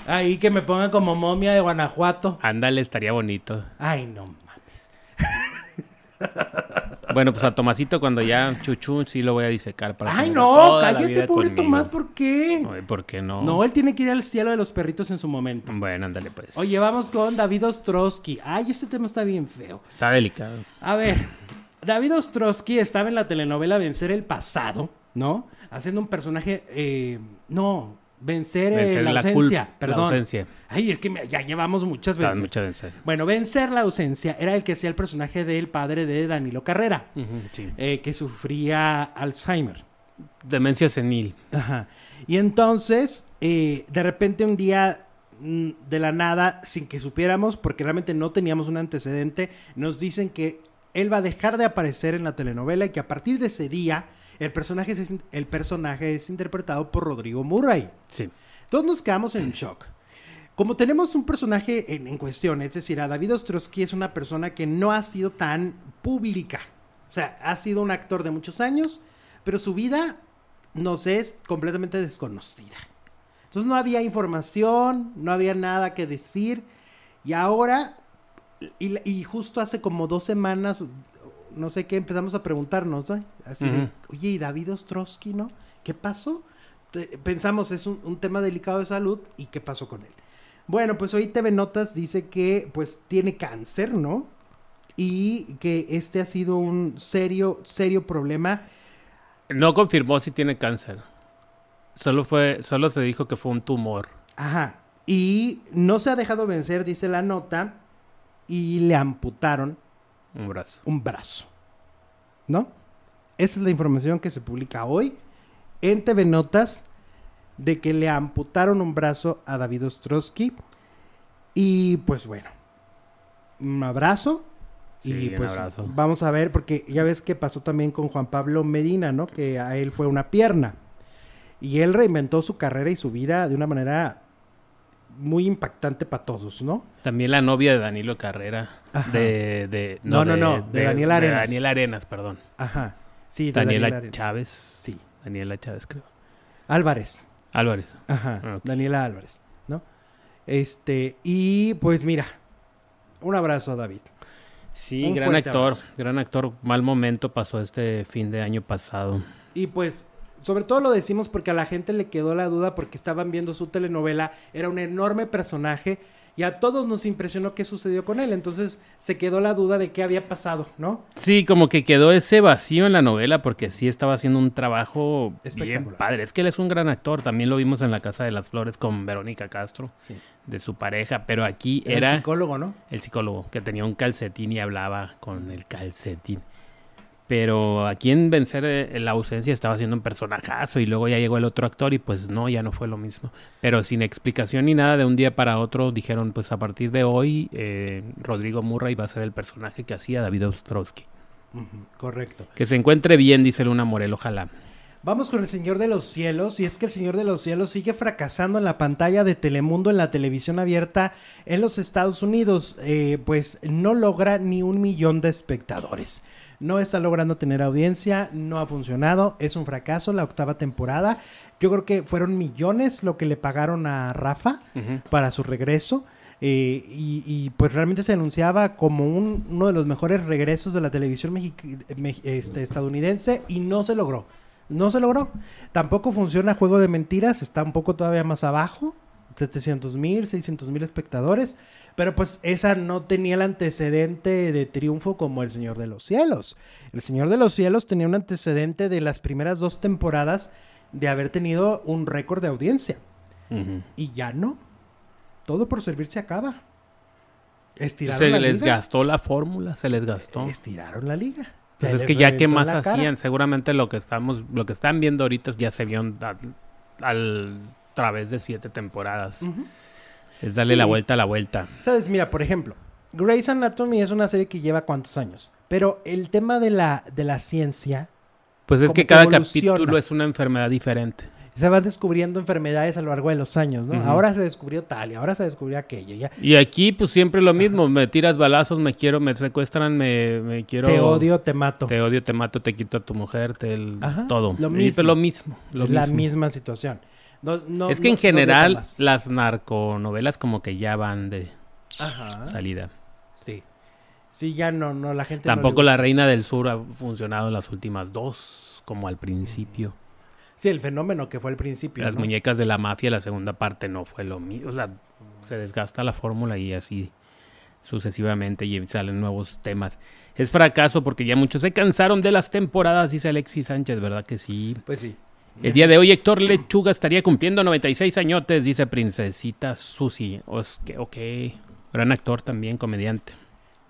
Ahí que me pongan como momia de Guanajuato. Ándale, estaría bonito. Ay, no mames. Bueno, pues a Tomasito cuando ya chuchu sí lo voy a disecar para Ay, no, cállate, pobre conmigo. Tomás, ¿por qué? Ay, ¿por qué no? No, él tiene que ir al cielo de los perritos en su momento. Bueno, ándale pues. Oye, vamos con David Ostrowski. Ay, este tema está bien feo. Está delicado. A ver, David Ostrowski estaba en la telenovela Vencer el Pasado, ¿no? Haciendo un personaje, eh, no, vencer, eh, Vencer la la ausencia, culpa, la perdón. ausencia. Ay, es que me- ya llevamos muchas veces. mucha vencer. Bueno, vencer la ausencia era el que hacía el personaje del padre de Danilo Carrera, sí. eh, que sufría Alzheimer. Demencia senil. Ajá. Y entonces, eh, de repente un día, mm, de la nada, sin que supiéramos, porque realmente no teníamos un antecedente, nos dicen que él va a dejar de aparecer en la telenovela y que a partir de ese día, el personaje es, el personaje es interpretado por Rodrigo Murray. Sí. Todos nos quedamos en shock. Como tenemos un personaje en, en cuestión, es decir, a David Ostrowski es una persona que no ha sido tan pública. O sea, ha sido un actor de muchos años, pero su vida nos es completamente desconocida. Entonces no había información, no había nada que decir. Y ahora, y, y justo hace como dos semanas, no sé qué, empezamos a preguntarnos, ¿no? Así de, oye, ¿y David Ostrowski, no? ¿Qué pasó? Pensamos, es un, un tema delicado de salud, ¿y qué pasó con él? Bueno, pues hoy TV Notas dice que pues tiene cáncer, ¿no? Y que este ha sido un serio, serio problema. No confirmó si tiene cáncer. Solo fue, solo se dijo que fue un tumor. Ajá. Y no se ha dejado vencer, dice la nota, y le amputaron Un brazo. un brazo. ¿No? Esa es la información que se publica hoy en TV Notas de que le amputaron un brazo a David Ostrowski. Y pues bueno, un abrazo. Sí, y pues abrazo. vamos a ver, porque ya ves que pasó también con Juan Pablo Medina, ¿no? Que a él fue una pierna. Y él reinventó su carrera y su vida de una manera muy impactante para todos, ¿no? También la novia de Danilo Carrera. Ajá. De, de, No, no, no, de Daniela Arenas. Daniela Arenas, perdón. Ajá. Sí, de Daniela Arenas. Chávez. Sí. Daniela Chávez, creo. Álvarez. Álvarez. Ajá. Ah. Daniela Álvarez, ¿no? Este, y pues mira, un abrazo a David. Sí, Un gran actor. abrazo. Gran actor. Mal momento pasó este fin de año pasado. Y pues, sobre todo lo decimos porque a la gente le quedó la duda porque estaban viendo su telenovela, era un enorme personaje y a todos nos impresionó qué sucedió con él. Entonces se quedó la duda de qué había pasado, ¿no? Sí, como que quedó ese vacío en la novela porque sí estaba haciendo un trabajo bien padre. Es que él es un gran actor. También lo vimos en La Casa de las Flores con Verónica Castro, Sí. de su pareja. Pero aquí era el psicólogo, ¿no? el psicólogo que tenía un calcetín y hablaba con el calcetín. Pero aquí en Vencer eh, la ausencia estaba haciendo un personajazo y luego ya llegó el otro actor y pues no, ya no fue lo mismo. Pero sin explicación ni nada, de un día para otro dijeron pues a partir de hoy eh, Rodrigo Murray va a ser el personaje que hacía David Ostrowski. Correcto. Que se encuentre bien, dice Luna Morel, ojalá. Vamos con el Señor de los Cielos, y es que el Señor de los Cielos sigue fracasando en la pantalla de Telemundo en la televisión abierta en los Estados Unidos, eh, pues no logra ni un millón de espectadores. No está logrando tener audiencia, no ha funcionado, es un fracaso la octava temporada. Yo creo que fueron millones lo que le pagaron a Rafa para su regreso. eh, y, y, pues realmente se anunciaba como un- uno de los mejores regresos de la televisión me- este, estadounidense y no se logró. No se logró. Tampoco funciona Juego de Mentiras, está un poco todavía más abajo. 700 mil, 600 mil espectadores. Pero pues esa no tenía el antecedente de triunfo como El Señor de los Cielos. El Señor de los Cielos tenía un antecedente de las primeras dos temporadas de haber tenido un récord de audiencia. Y ya no. Todo por servir se acaba. Estiraron Se la les liga. gastó la fórmula, se les gastó. Estiraron la liga. Pues es que ya qué más cara. hacían, seguramente lo que estamos, lo que están viendo ahorita ya se vio al, al través de siete temporadas. Ujú. Es darle Sí. la vuelta a la vuelta. Sabes, mira, por ejemplo, Grey's Anatomy es una serie que lleva cuántos años. Pero el tema de la, de la ciencia Pues es que cada capítulo es una enfermedad diferente. se van descubriendo enfermedades a lo largo de los años, ¿no? Ujú. Ahora se descubrió tal y ahora se descubrió aquello. Ya. Y aquí pues siempre lo mismo, me tiras balazos, me quiero, me secuestran, me, me quiero... Te odio, te mato. Te odio, te mato, te quito a tu mujer, te el- Ajá, todo. lo Y, mismo. pues, lo mismo. lo la mismo. misma situación. No- no- es que no- en general las narconovelas como que ya van de Ajá. salida. Sí. Sí, ya no, no, la gente Tampoco la Reina del Sur ha funcionado en las últimas dos, como al principio. Sí, el fenómeno que fue al principio. Las muñecas de la mafia, la segunda parte no fue lo mismo. O sea, se desgasta la fórmula y así sucesivamente y salen nuevos temas. Es fracaso porque ya muchos se cansaron de las temporadas, dice Alexis Sánchez, ¿verdad que sí? Pues sí. El día de hoy Héctor Lechuga estaría cumpliendo 96 añotes, dice Princesita Susi. Ok, gran actor también, comediante.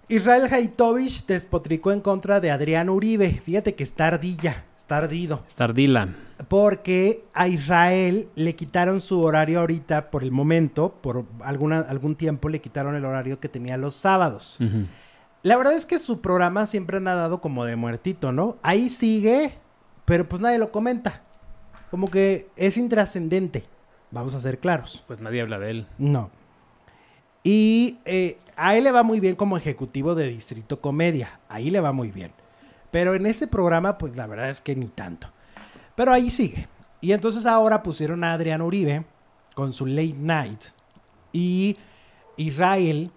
Israel Haitovich despotricó en contra de Adrián Uribe. Fíjate que está ardilla, está ardido. Porque a Israel le quitaron su horario ahorita por el momento, por alguna, algún tiempo le quitaron el horario que tenía los sábados. La verdad es que su programa siempre ha dado como de muertito, ¿no? Ahí sigue, pero pues nadie lo comenta. Como que es intrascendente. Vamos a ser claros. Pues nadie habla de él. No. Y eh, a él le va muy bien como ejecutivo de Distrito Comedia. Ahí le va muy bien. Pero en ese programa, pues la verdad es que ni tanto. Pero ahí sigue. Y entonces ahora pusieron a Adrián Uribe con su late night. Y Israel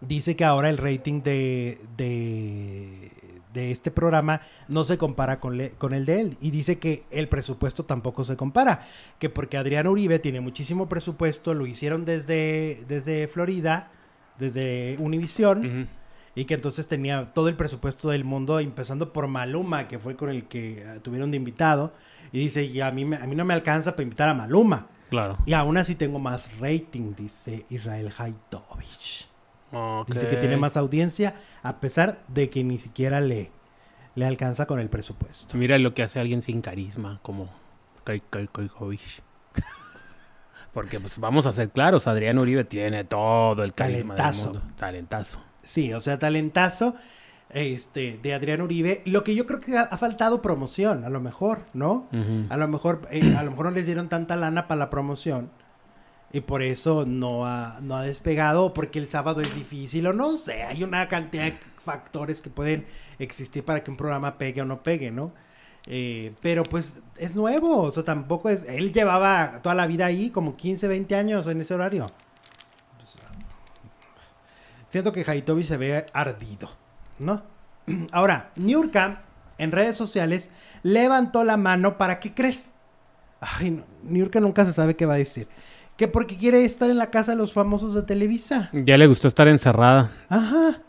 dice que ahora el rating de, de, de este programa no se compara con, le- con el de él. Y dice que el presupuesto tampoco se compara. Que porque Adrián Uribe tiene muchísimo presupuesto, lo hicieron desde, desde Florida, desde Univisión. Ujú. Y que entonces tenía todo el presupuesto del mundo, empezando por Maluma, que fue con el que eh, tuvieron de invitado. Y dice, y a mí, a mí no me alcanza para invitar a Maluma. Claro. Y aún así tengo más rating, dice Israel Haitovich. Ok. Dice que tiene más audiencia a pesar de que ni siquiera le, le alcanza con el presupuesto. Mira lo que hace alguien sin carisma, como Kai Kai Kaikovich. Porque pues vamos a ser claros, Adrián Uribe tiene todo el carisma Talentazo. del mundo. Talentazo. Sí, o sea, talentazo este, de Adrián Uribe. Lo que yo creo que ha, ha faltado promoción, a lo mejor, ¿no? A lo mejor, eh, a lo mejor no les dieron tanta lana para la promoción. Y por eso no ha, no ha despegado, porque el sábado es difícil, o no sé, hay una cantidad de factores que pueden existir para que un programa pegue o no pegue, ¿no? Eh, pero pues es nuevo, o sea, tampoco es... Él llevaba toda la vida ahí, como 15, 20 años en ese horario. Pues, siento que Haitobi se ve ardido, ¿no? Ahora, Niurka en redes sociales levantó la mano para ¿qué crees? Ay, no, Niurka nunca se sabe qué va a decir. Que porque quiere estar en la casa de los famosos de Televisa. Ya le gustó estar encerrada Ajá.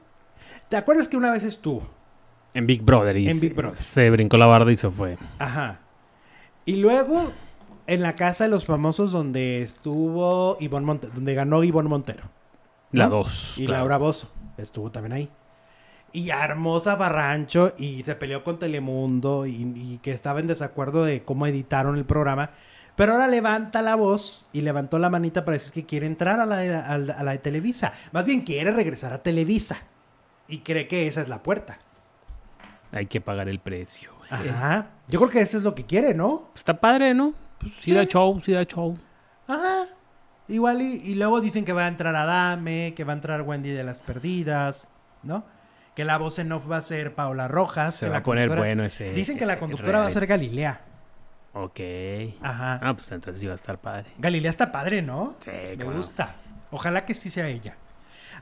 ¿Te acuerdas que una vez estuvo? en Big Brother y En Big Brother. se brincó la barda y se fue. Ajá. Y luego en la casa de los famosos donde estuvo Ivonne Montero, donde ganó Ivonne Montero. La ¿no? 2. Y Laura Bozo estuvo también ahí. Y hermosa Barrancho y se peleó con Telemundo y, y que estaba en desacuerdo de cómo editaron el programa. Pero ahora levanta la voz y levantó la manita para decir que quiere entrar a la, de- a la- a la de Televisa. Más bien quiere regresar a Televisa. Y cree que esa es la puerta. Hay que pagar el precio. güey. Ajá. Yo creo que eso es lo que quiere, ¿no? Está padre, ¿no? Pues, sí da show, sí da show. Ajá. Igual y, y luego dicen que va a entrar Adame, que va a entrar Wendy de las Perdidas, ¿no? Que la voz en off va a ser Paola Rojas. Se que va la a poner bueno ese. Dicen que la conductora va a ser Galilea. Ok. Ajá. Ah, pues entonces va a estar padre. Galilea está padre, ¿no? Sí, Me cómo no. gusta. Ojalá que sí sea ella.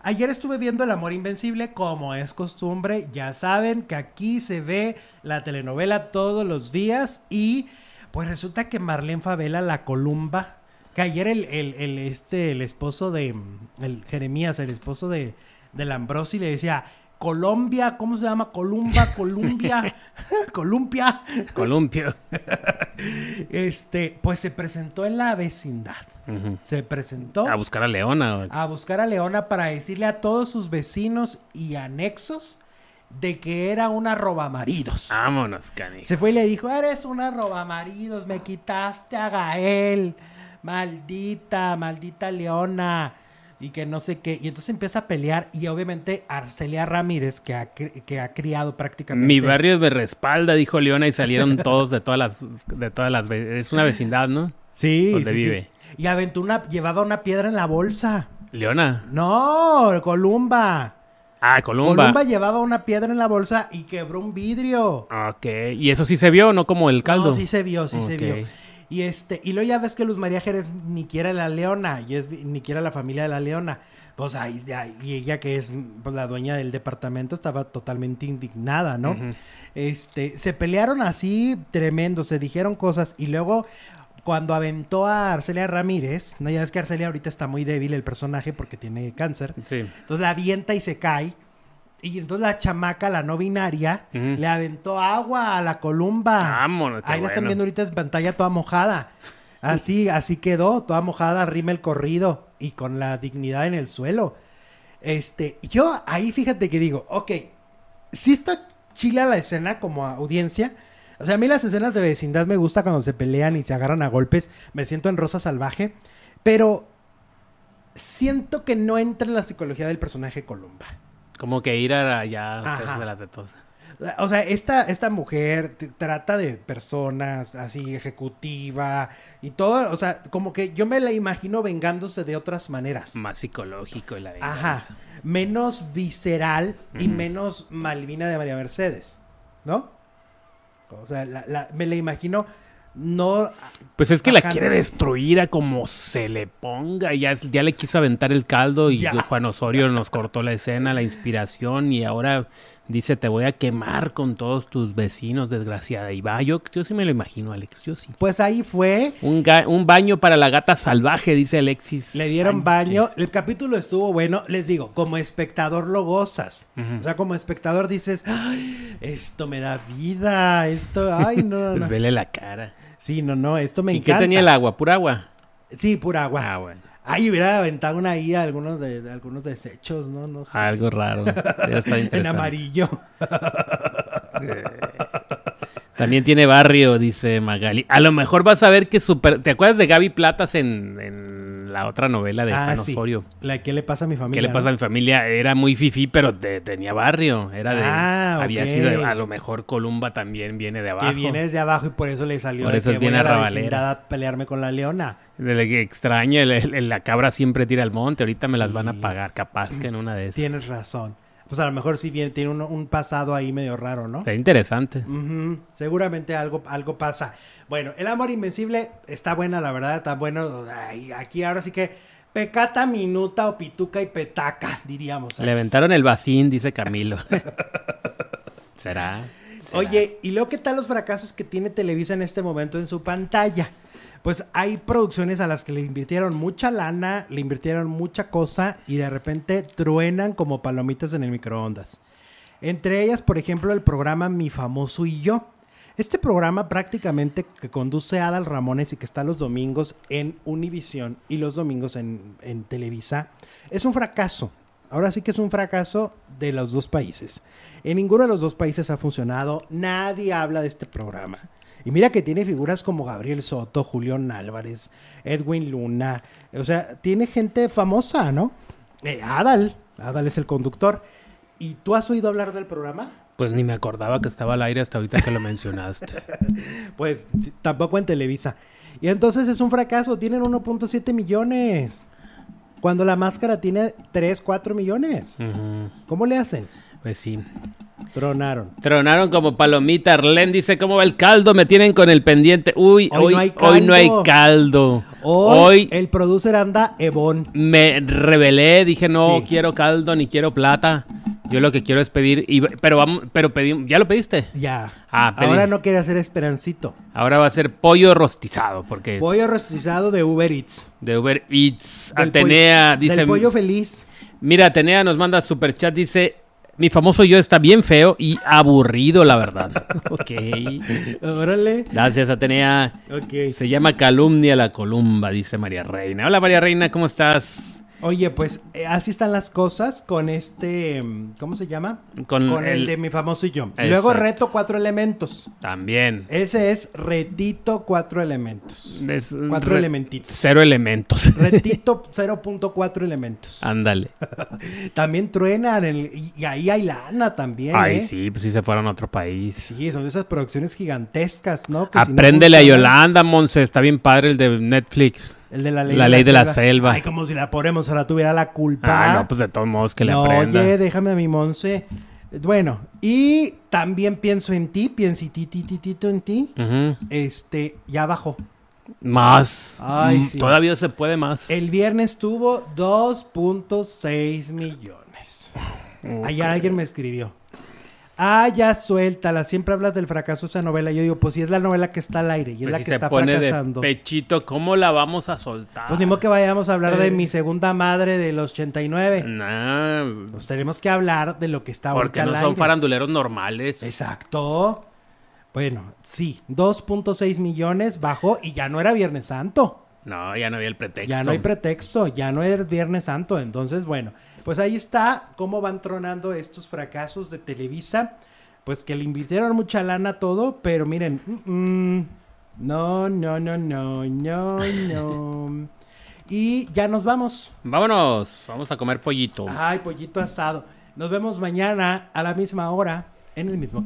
Ayer estuve viendo El Amor Invencible, como es costumbre. Ya saben que aquí se ve la telenovela todos los días. Y pues resulta que Marlene Favela, la Columba, que ayer el, el- el, este, el esposo de el Jeremías, el esposo de, del Ambrosi, le decía. Colombia, ¿cómo se llama? Columba, Columbia, Columpia. Columpio. Este, pues se presentó en la vecindad. Se presentó A buscar a Leona. a buscar a Leona para decirle a todos sus vecinos y anexos de que era una robamaridos. Vámonos, Cani. Se fue y le dijo, eres una robamaridos, me quitaste a Gael, maldita, maldita Leona, y que no sé qué. Y entonces empieza a pelear y obviamente Arcelia Ramírez, que ha, que ha criado prácticamente... Mi barrio me respalda, dijo Leona, y salieron todos de todas las, de todas las, es una vecindad, ¿no? Sí, donde sí, sí. vive. Y aventó una, llevaba una piedra en la bolsa. Leona. No, Columba. Ah, Columba. Columba llevaba una piedra en la bolsa y quebró un vidrio. Ok, y eso sí se vio, no como el caldo. No, sí se vio, sí se vio. Y este, y luego ya ves que Luz María Jerez ni quiera la leona, y es ni quiera la familia de la leona. Pues ahí, ahí- y ella que es pues, la dueña del departamento estaba totalmente indignada, ¿no? Este, se pelearon así tremendo, se dijeron cosas y luego cuando aventó a Arcelia Ramírez, no ya ves que Arcelia ahorita está muy débil el personaje porque tiene cáncer. Sí. Entonces la avienta y se cae. Y entonces la chamaca, la no binaria, le aventó agua a la columba. Vámonos, Ahí la están bueno. viendo ahorita en pantalla toda mojada. Así, así quedó, toda mojada, rima el corrido y con la dignidad en el suelo. Este, yo ahí fíjate que digo, ok, si está chila la escena como audiencia. O sea, a mí las escenas de vecindad me gusta cuando se pelean y se agarran a golpes. Me siento en Rosa Salvaje. Pero siento que no entra en la psicología del personaje Columba. Como que ir a allá a Ajá. hacerse las de todos. O sea, esta, esta mujer trata de personas así, ejecutiva y todo. O sea, como que yo me la imagino vengándose de otras maneras. Más psicológico y la Ajá. venganza. Menos visceral y menos Malvina de María Mercedes. ¿No? O sea, la- la- me la imagino no. Pues es que la quiere destruir a como se le ponga. Ya, ya le quiso aventar el caldo y Ya. Juan Osorio nos cortó la escena, la inspiración y ahora dice te voy a quemar con todos tus vecinos, desgraciada. Y va, yo, yo sí me lo imagino, Alex, yo sí. Pues ahí fue. Un, baño para la gata salvaje, dice Alexis. Le dieron Sánchez. baño. El capítulo estuvo bueno. Les digo, como espectador lo gozas. O sea, como espectador dices, "Ay, esto me da vida. Esto, ay, no, no, Pues no. vele la cara. Sí, no, no, esto me ¿Y encanta. qué tenía el agua? ¿Pura agua? Sí, pura agua. Ah, bueno. Ay, hubiera aventado una ahí algunos de, de algunos desechos, ¿no? No sé. Algo raro. Ya está en amarillo. También tiene barrio, dice Magali. A lo mejor vas a ver que super... ¿Te acuerdas de Gaby Platas en, en la otra novela de Juan ah, sí. Osorio? La que le pasa a mi familia. ¿Qué le pasa a mi familia? Era muy fifí, pero te- tenía barrio. Era de... Ah, había sido... de- a lo mejor Columba también viene de abajo. Que viene desde abajo y por eso le salió Por de eso que viene voy a la vecindad a pelearme con la leona. De que extraña, el- el- la cabra siempre tira al monte. Ahorita me las van a pagar. Capaz que en una de esas. Tienes razón. Pues a lo mejor sí bien, tiene un, un pasado ahí medio raro, ¿no? Está interesante. Seguramente algo, algo pasa. Bueno, El Amor Invencible está buena, la verdad, está bueno. Ay, aquí ahora sí que pecata, minuta o pituca y petaca, diríamos. Le aventaron el vacín, dice Camilo. ¿Será? ¿Será? Oye, ¿y luego qué tal los fracasos que tiene Televisa en este momento en su pantalla? Pues hay producciones a las que le invirtieron mucha lana, le invirtieron mucha cosa y de repente truenan como palomitas en el microondas. Entre ellas, por ejemplo, el programa Mi Famoso y Yo. Este programa prácticamente que conduce Adal Ramones y que está los domingos en Univisión y los domingos en, en Televisa, es un fracaso. Ahora sí que es un fracaso de los dos países. En ninguno de los dos países ha funcionado. Nadie habla de este programa. Y mira que tiene figuras como Gabriel Soto, Julián Álvarez, Edwin Luna. O sea, tiene gente famosa, ¿no? Eh, Adal. Adal es el conductor. ¿Y tú has oído hablar del programa? Pues ni me acordaba que estaba al aire hasta ahorita que lo mencionaste. Pues tampoco en Televisa. Y entonces es un fracaso. Tienen 1.7 millones. Cuando la máscara tiene 3, 4 millones. ¿Cómo le hacen? Pues sí. Tronaron. Tronaron como palomita. Arlen dice, ¿cómo va el caldo? Me tienen con el pendiente. Uy, Hoy hoy, no hay hoy no hay caldo. Hoy, Hoy el producer anda Evon. me rebelé. Dije, no Sí. quiero caldo ni quiero plata. Yo lo que quiero es pedir... y- pero vamos, pero pedí, ¿ya lo pediste? Ya. Ah, pedí. Ahora no quiere hacer esperancito. Ahora va a ser pollo rostizado porque Pollo rostizado de Uber Eats. de Uber Eats. Del Atenea pollo- dice... Del pollo feliz. Mira, Atenea nos manda super chat, dice, mi famoso yo está bien feo y aburrido, la verdad. ok. Órale. Gracias, Atenea. Ok. Se llama Calumnia la Columba, dice María Reina. Hola, María Reina, ¿cómo estás? Oye, pues eh, así están las cosas con este. mm, ¿Cómo se llama? Con el, el- de mi famoso y yo. Exacto. Luego reto cuatro elementos. También. Ese es retito cuatro elementos. Es- Cuatro re- elementitos. Cero elementos. Retito 0.4 elementos. Ándale. También truenan el- y, ahí hay lana también. Ay, ¿eh? sí, pues sí se fueron a otro país. Sí, son de esas producciones gigantescas, ¿no? Que si no Apréndele a Yolanda, Monse. Está bien padre el de Netflix. El de la ley, La ley de la selva. Ay, como si la pobre ahora tuviera la culpa. Ah, no, pues de todos modos que le No, aprenda. Oye, déjame a mi Monse. Bueno, y también pienso en ti, piensitititito en ti. Ujú. Este, ya bajó. Más. Ay, Mm, sí. Todavía se puede más. El viernes tuvo 2.6 millones. Ayer alguien me escribió. Ah, ya suéltala. Siempre hablas del fracaso de esa novela. Yo digo, pues si es la novela que está al aire y es Pues la si que se está pone fracasando. de pechito, ¿cómo la vamos a soltar? Pues ni modo que vayamos a hablar de Eh. mi segunda madre de los 89. Nah, Pues tenemos que hablar de lo que está porque ahorita no al son aire. faranduleros normales. Exacto. Bueno, sí, 2.6 millones bajó y ya no era Viernes Santo. No, ya no había el pretexto. Ya no hay pretexto, ya no es Viernes Santo. Entonces, bueno, pues ahí está cómo van tronando estos fracasos de Televisa. Pues que le invirtieron mucha lana a todo, pero miren, mm, no, no, no, no, no, no. Y ya nos vamos. Vámonos, vamos a comer pollito. Ay, pollito asado. Nos vemos mañana a la misma hora en el mismo canal.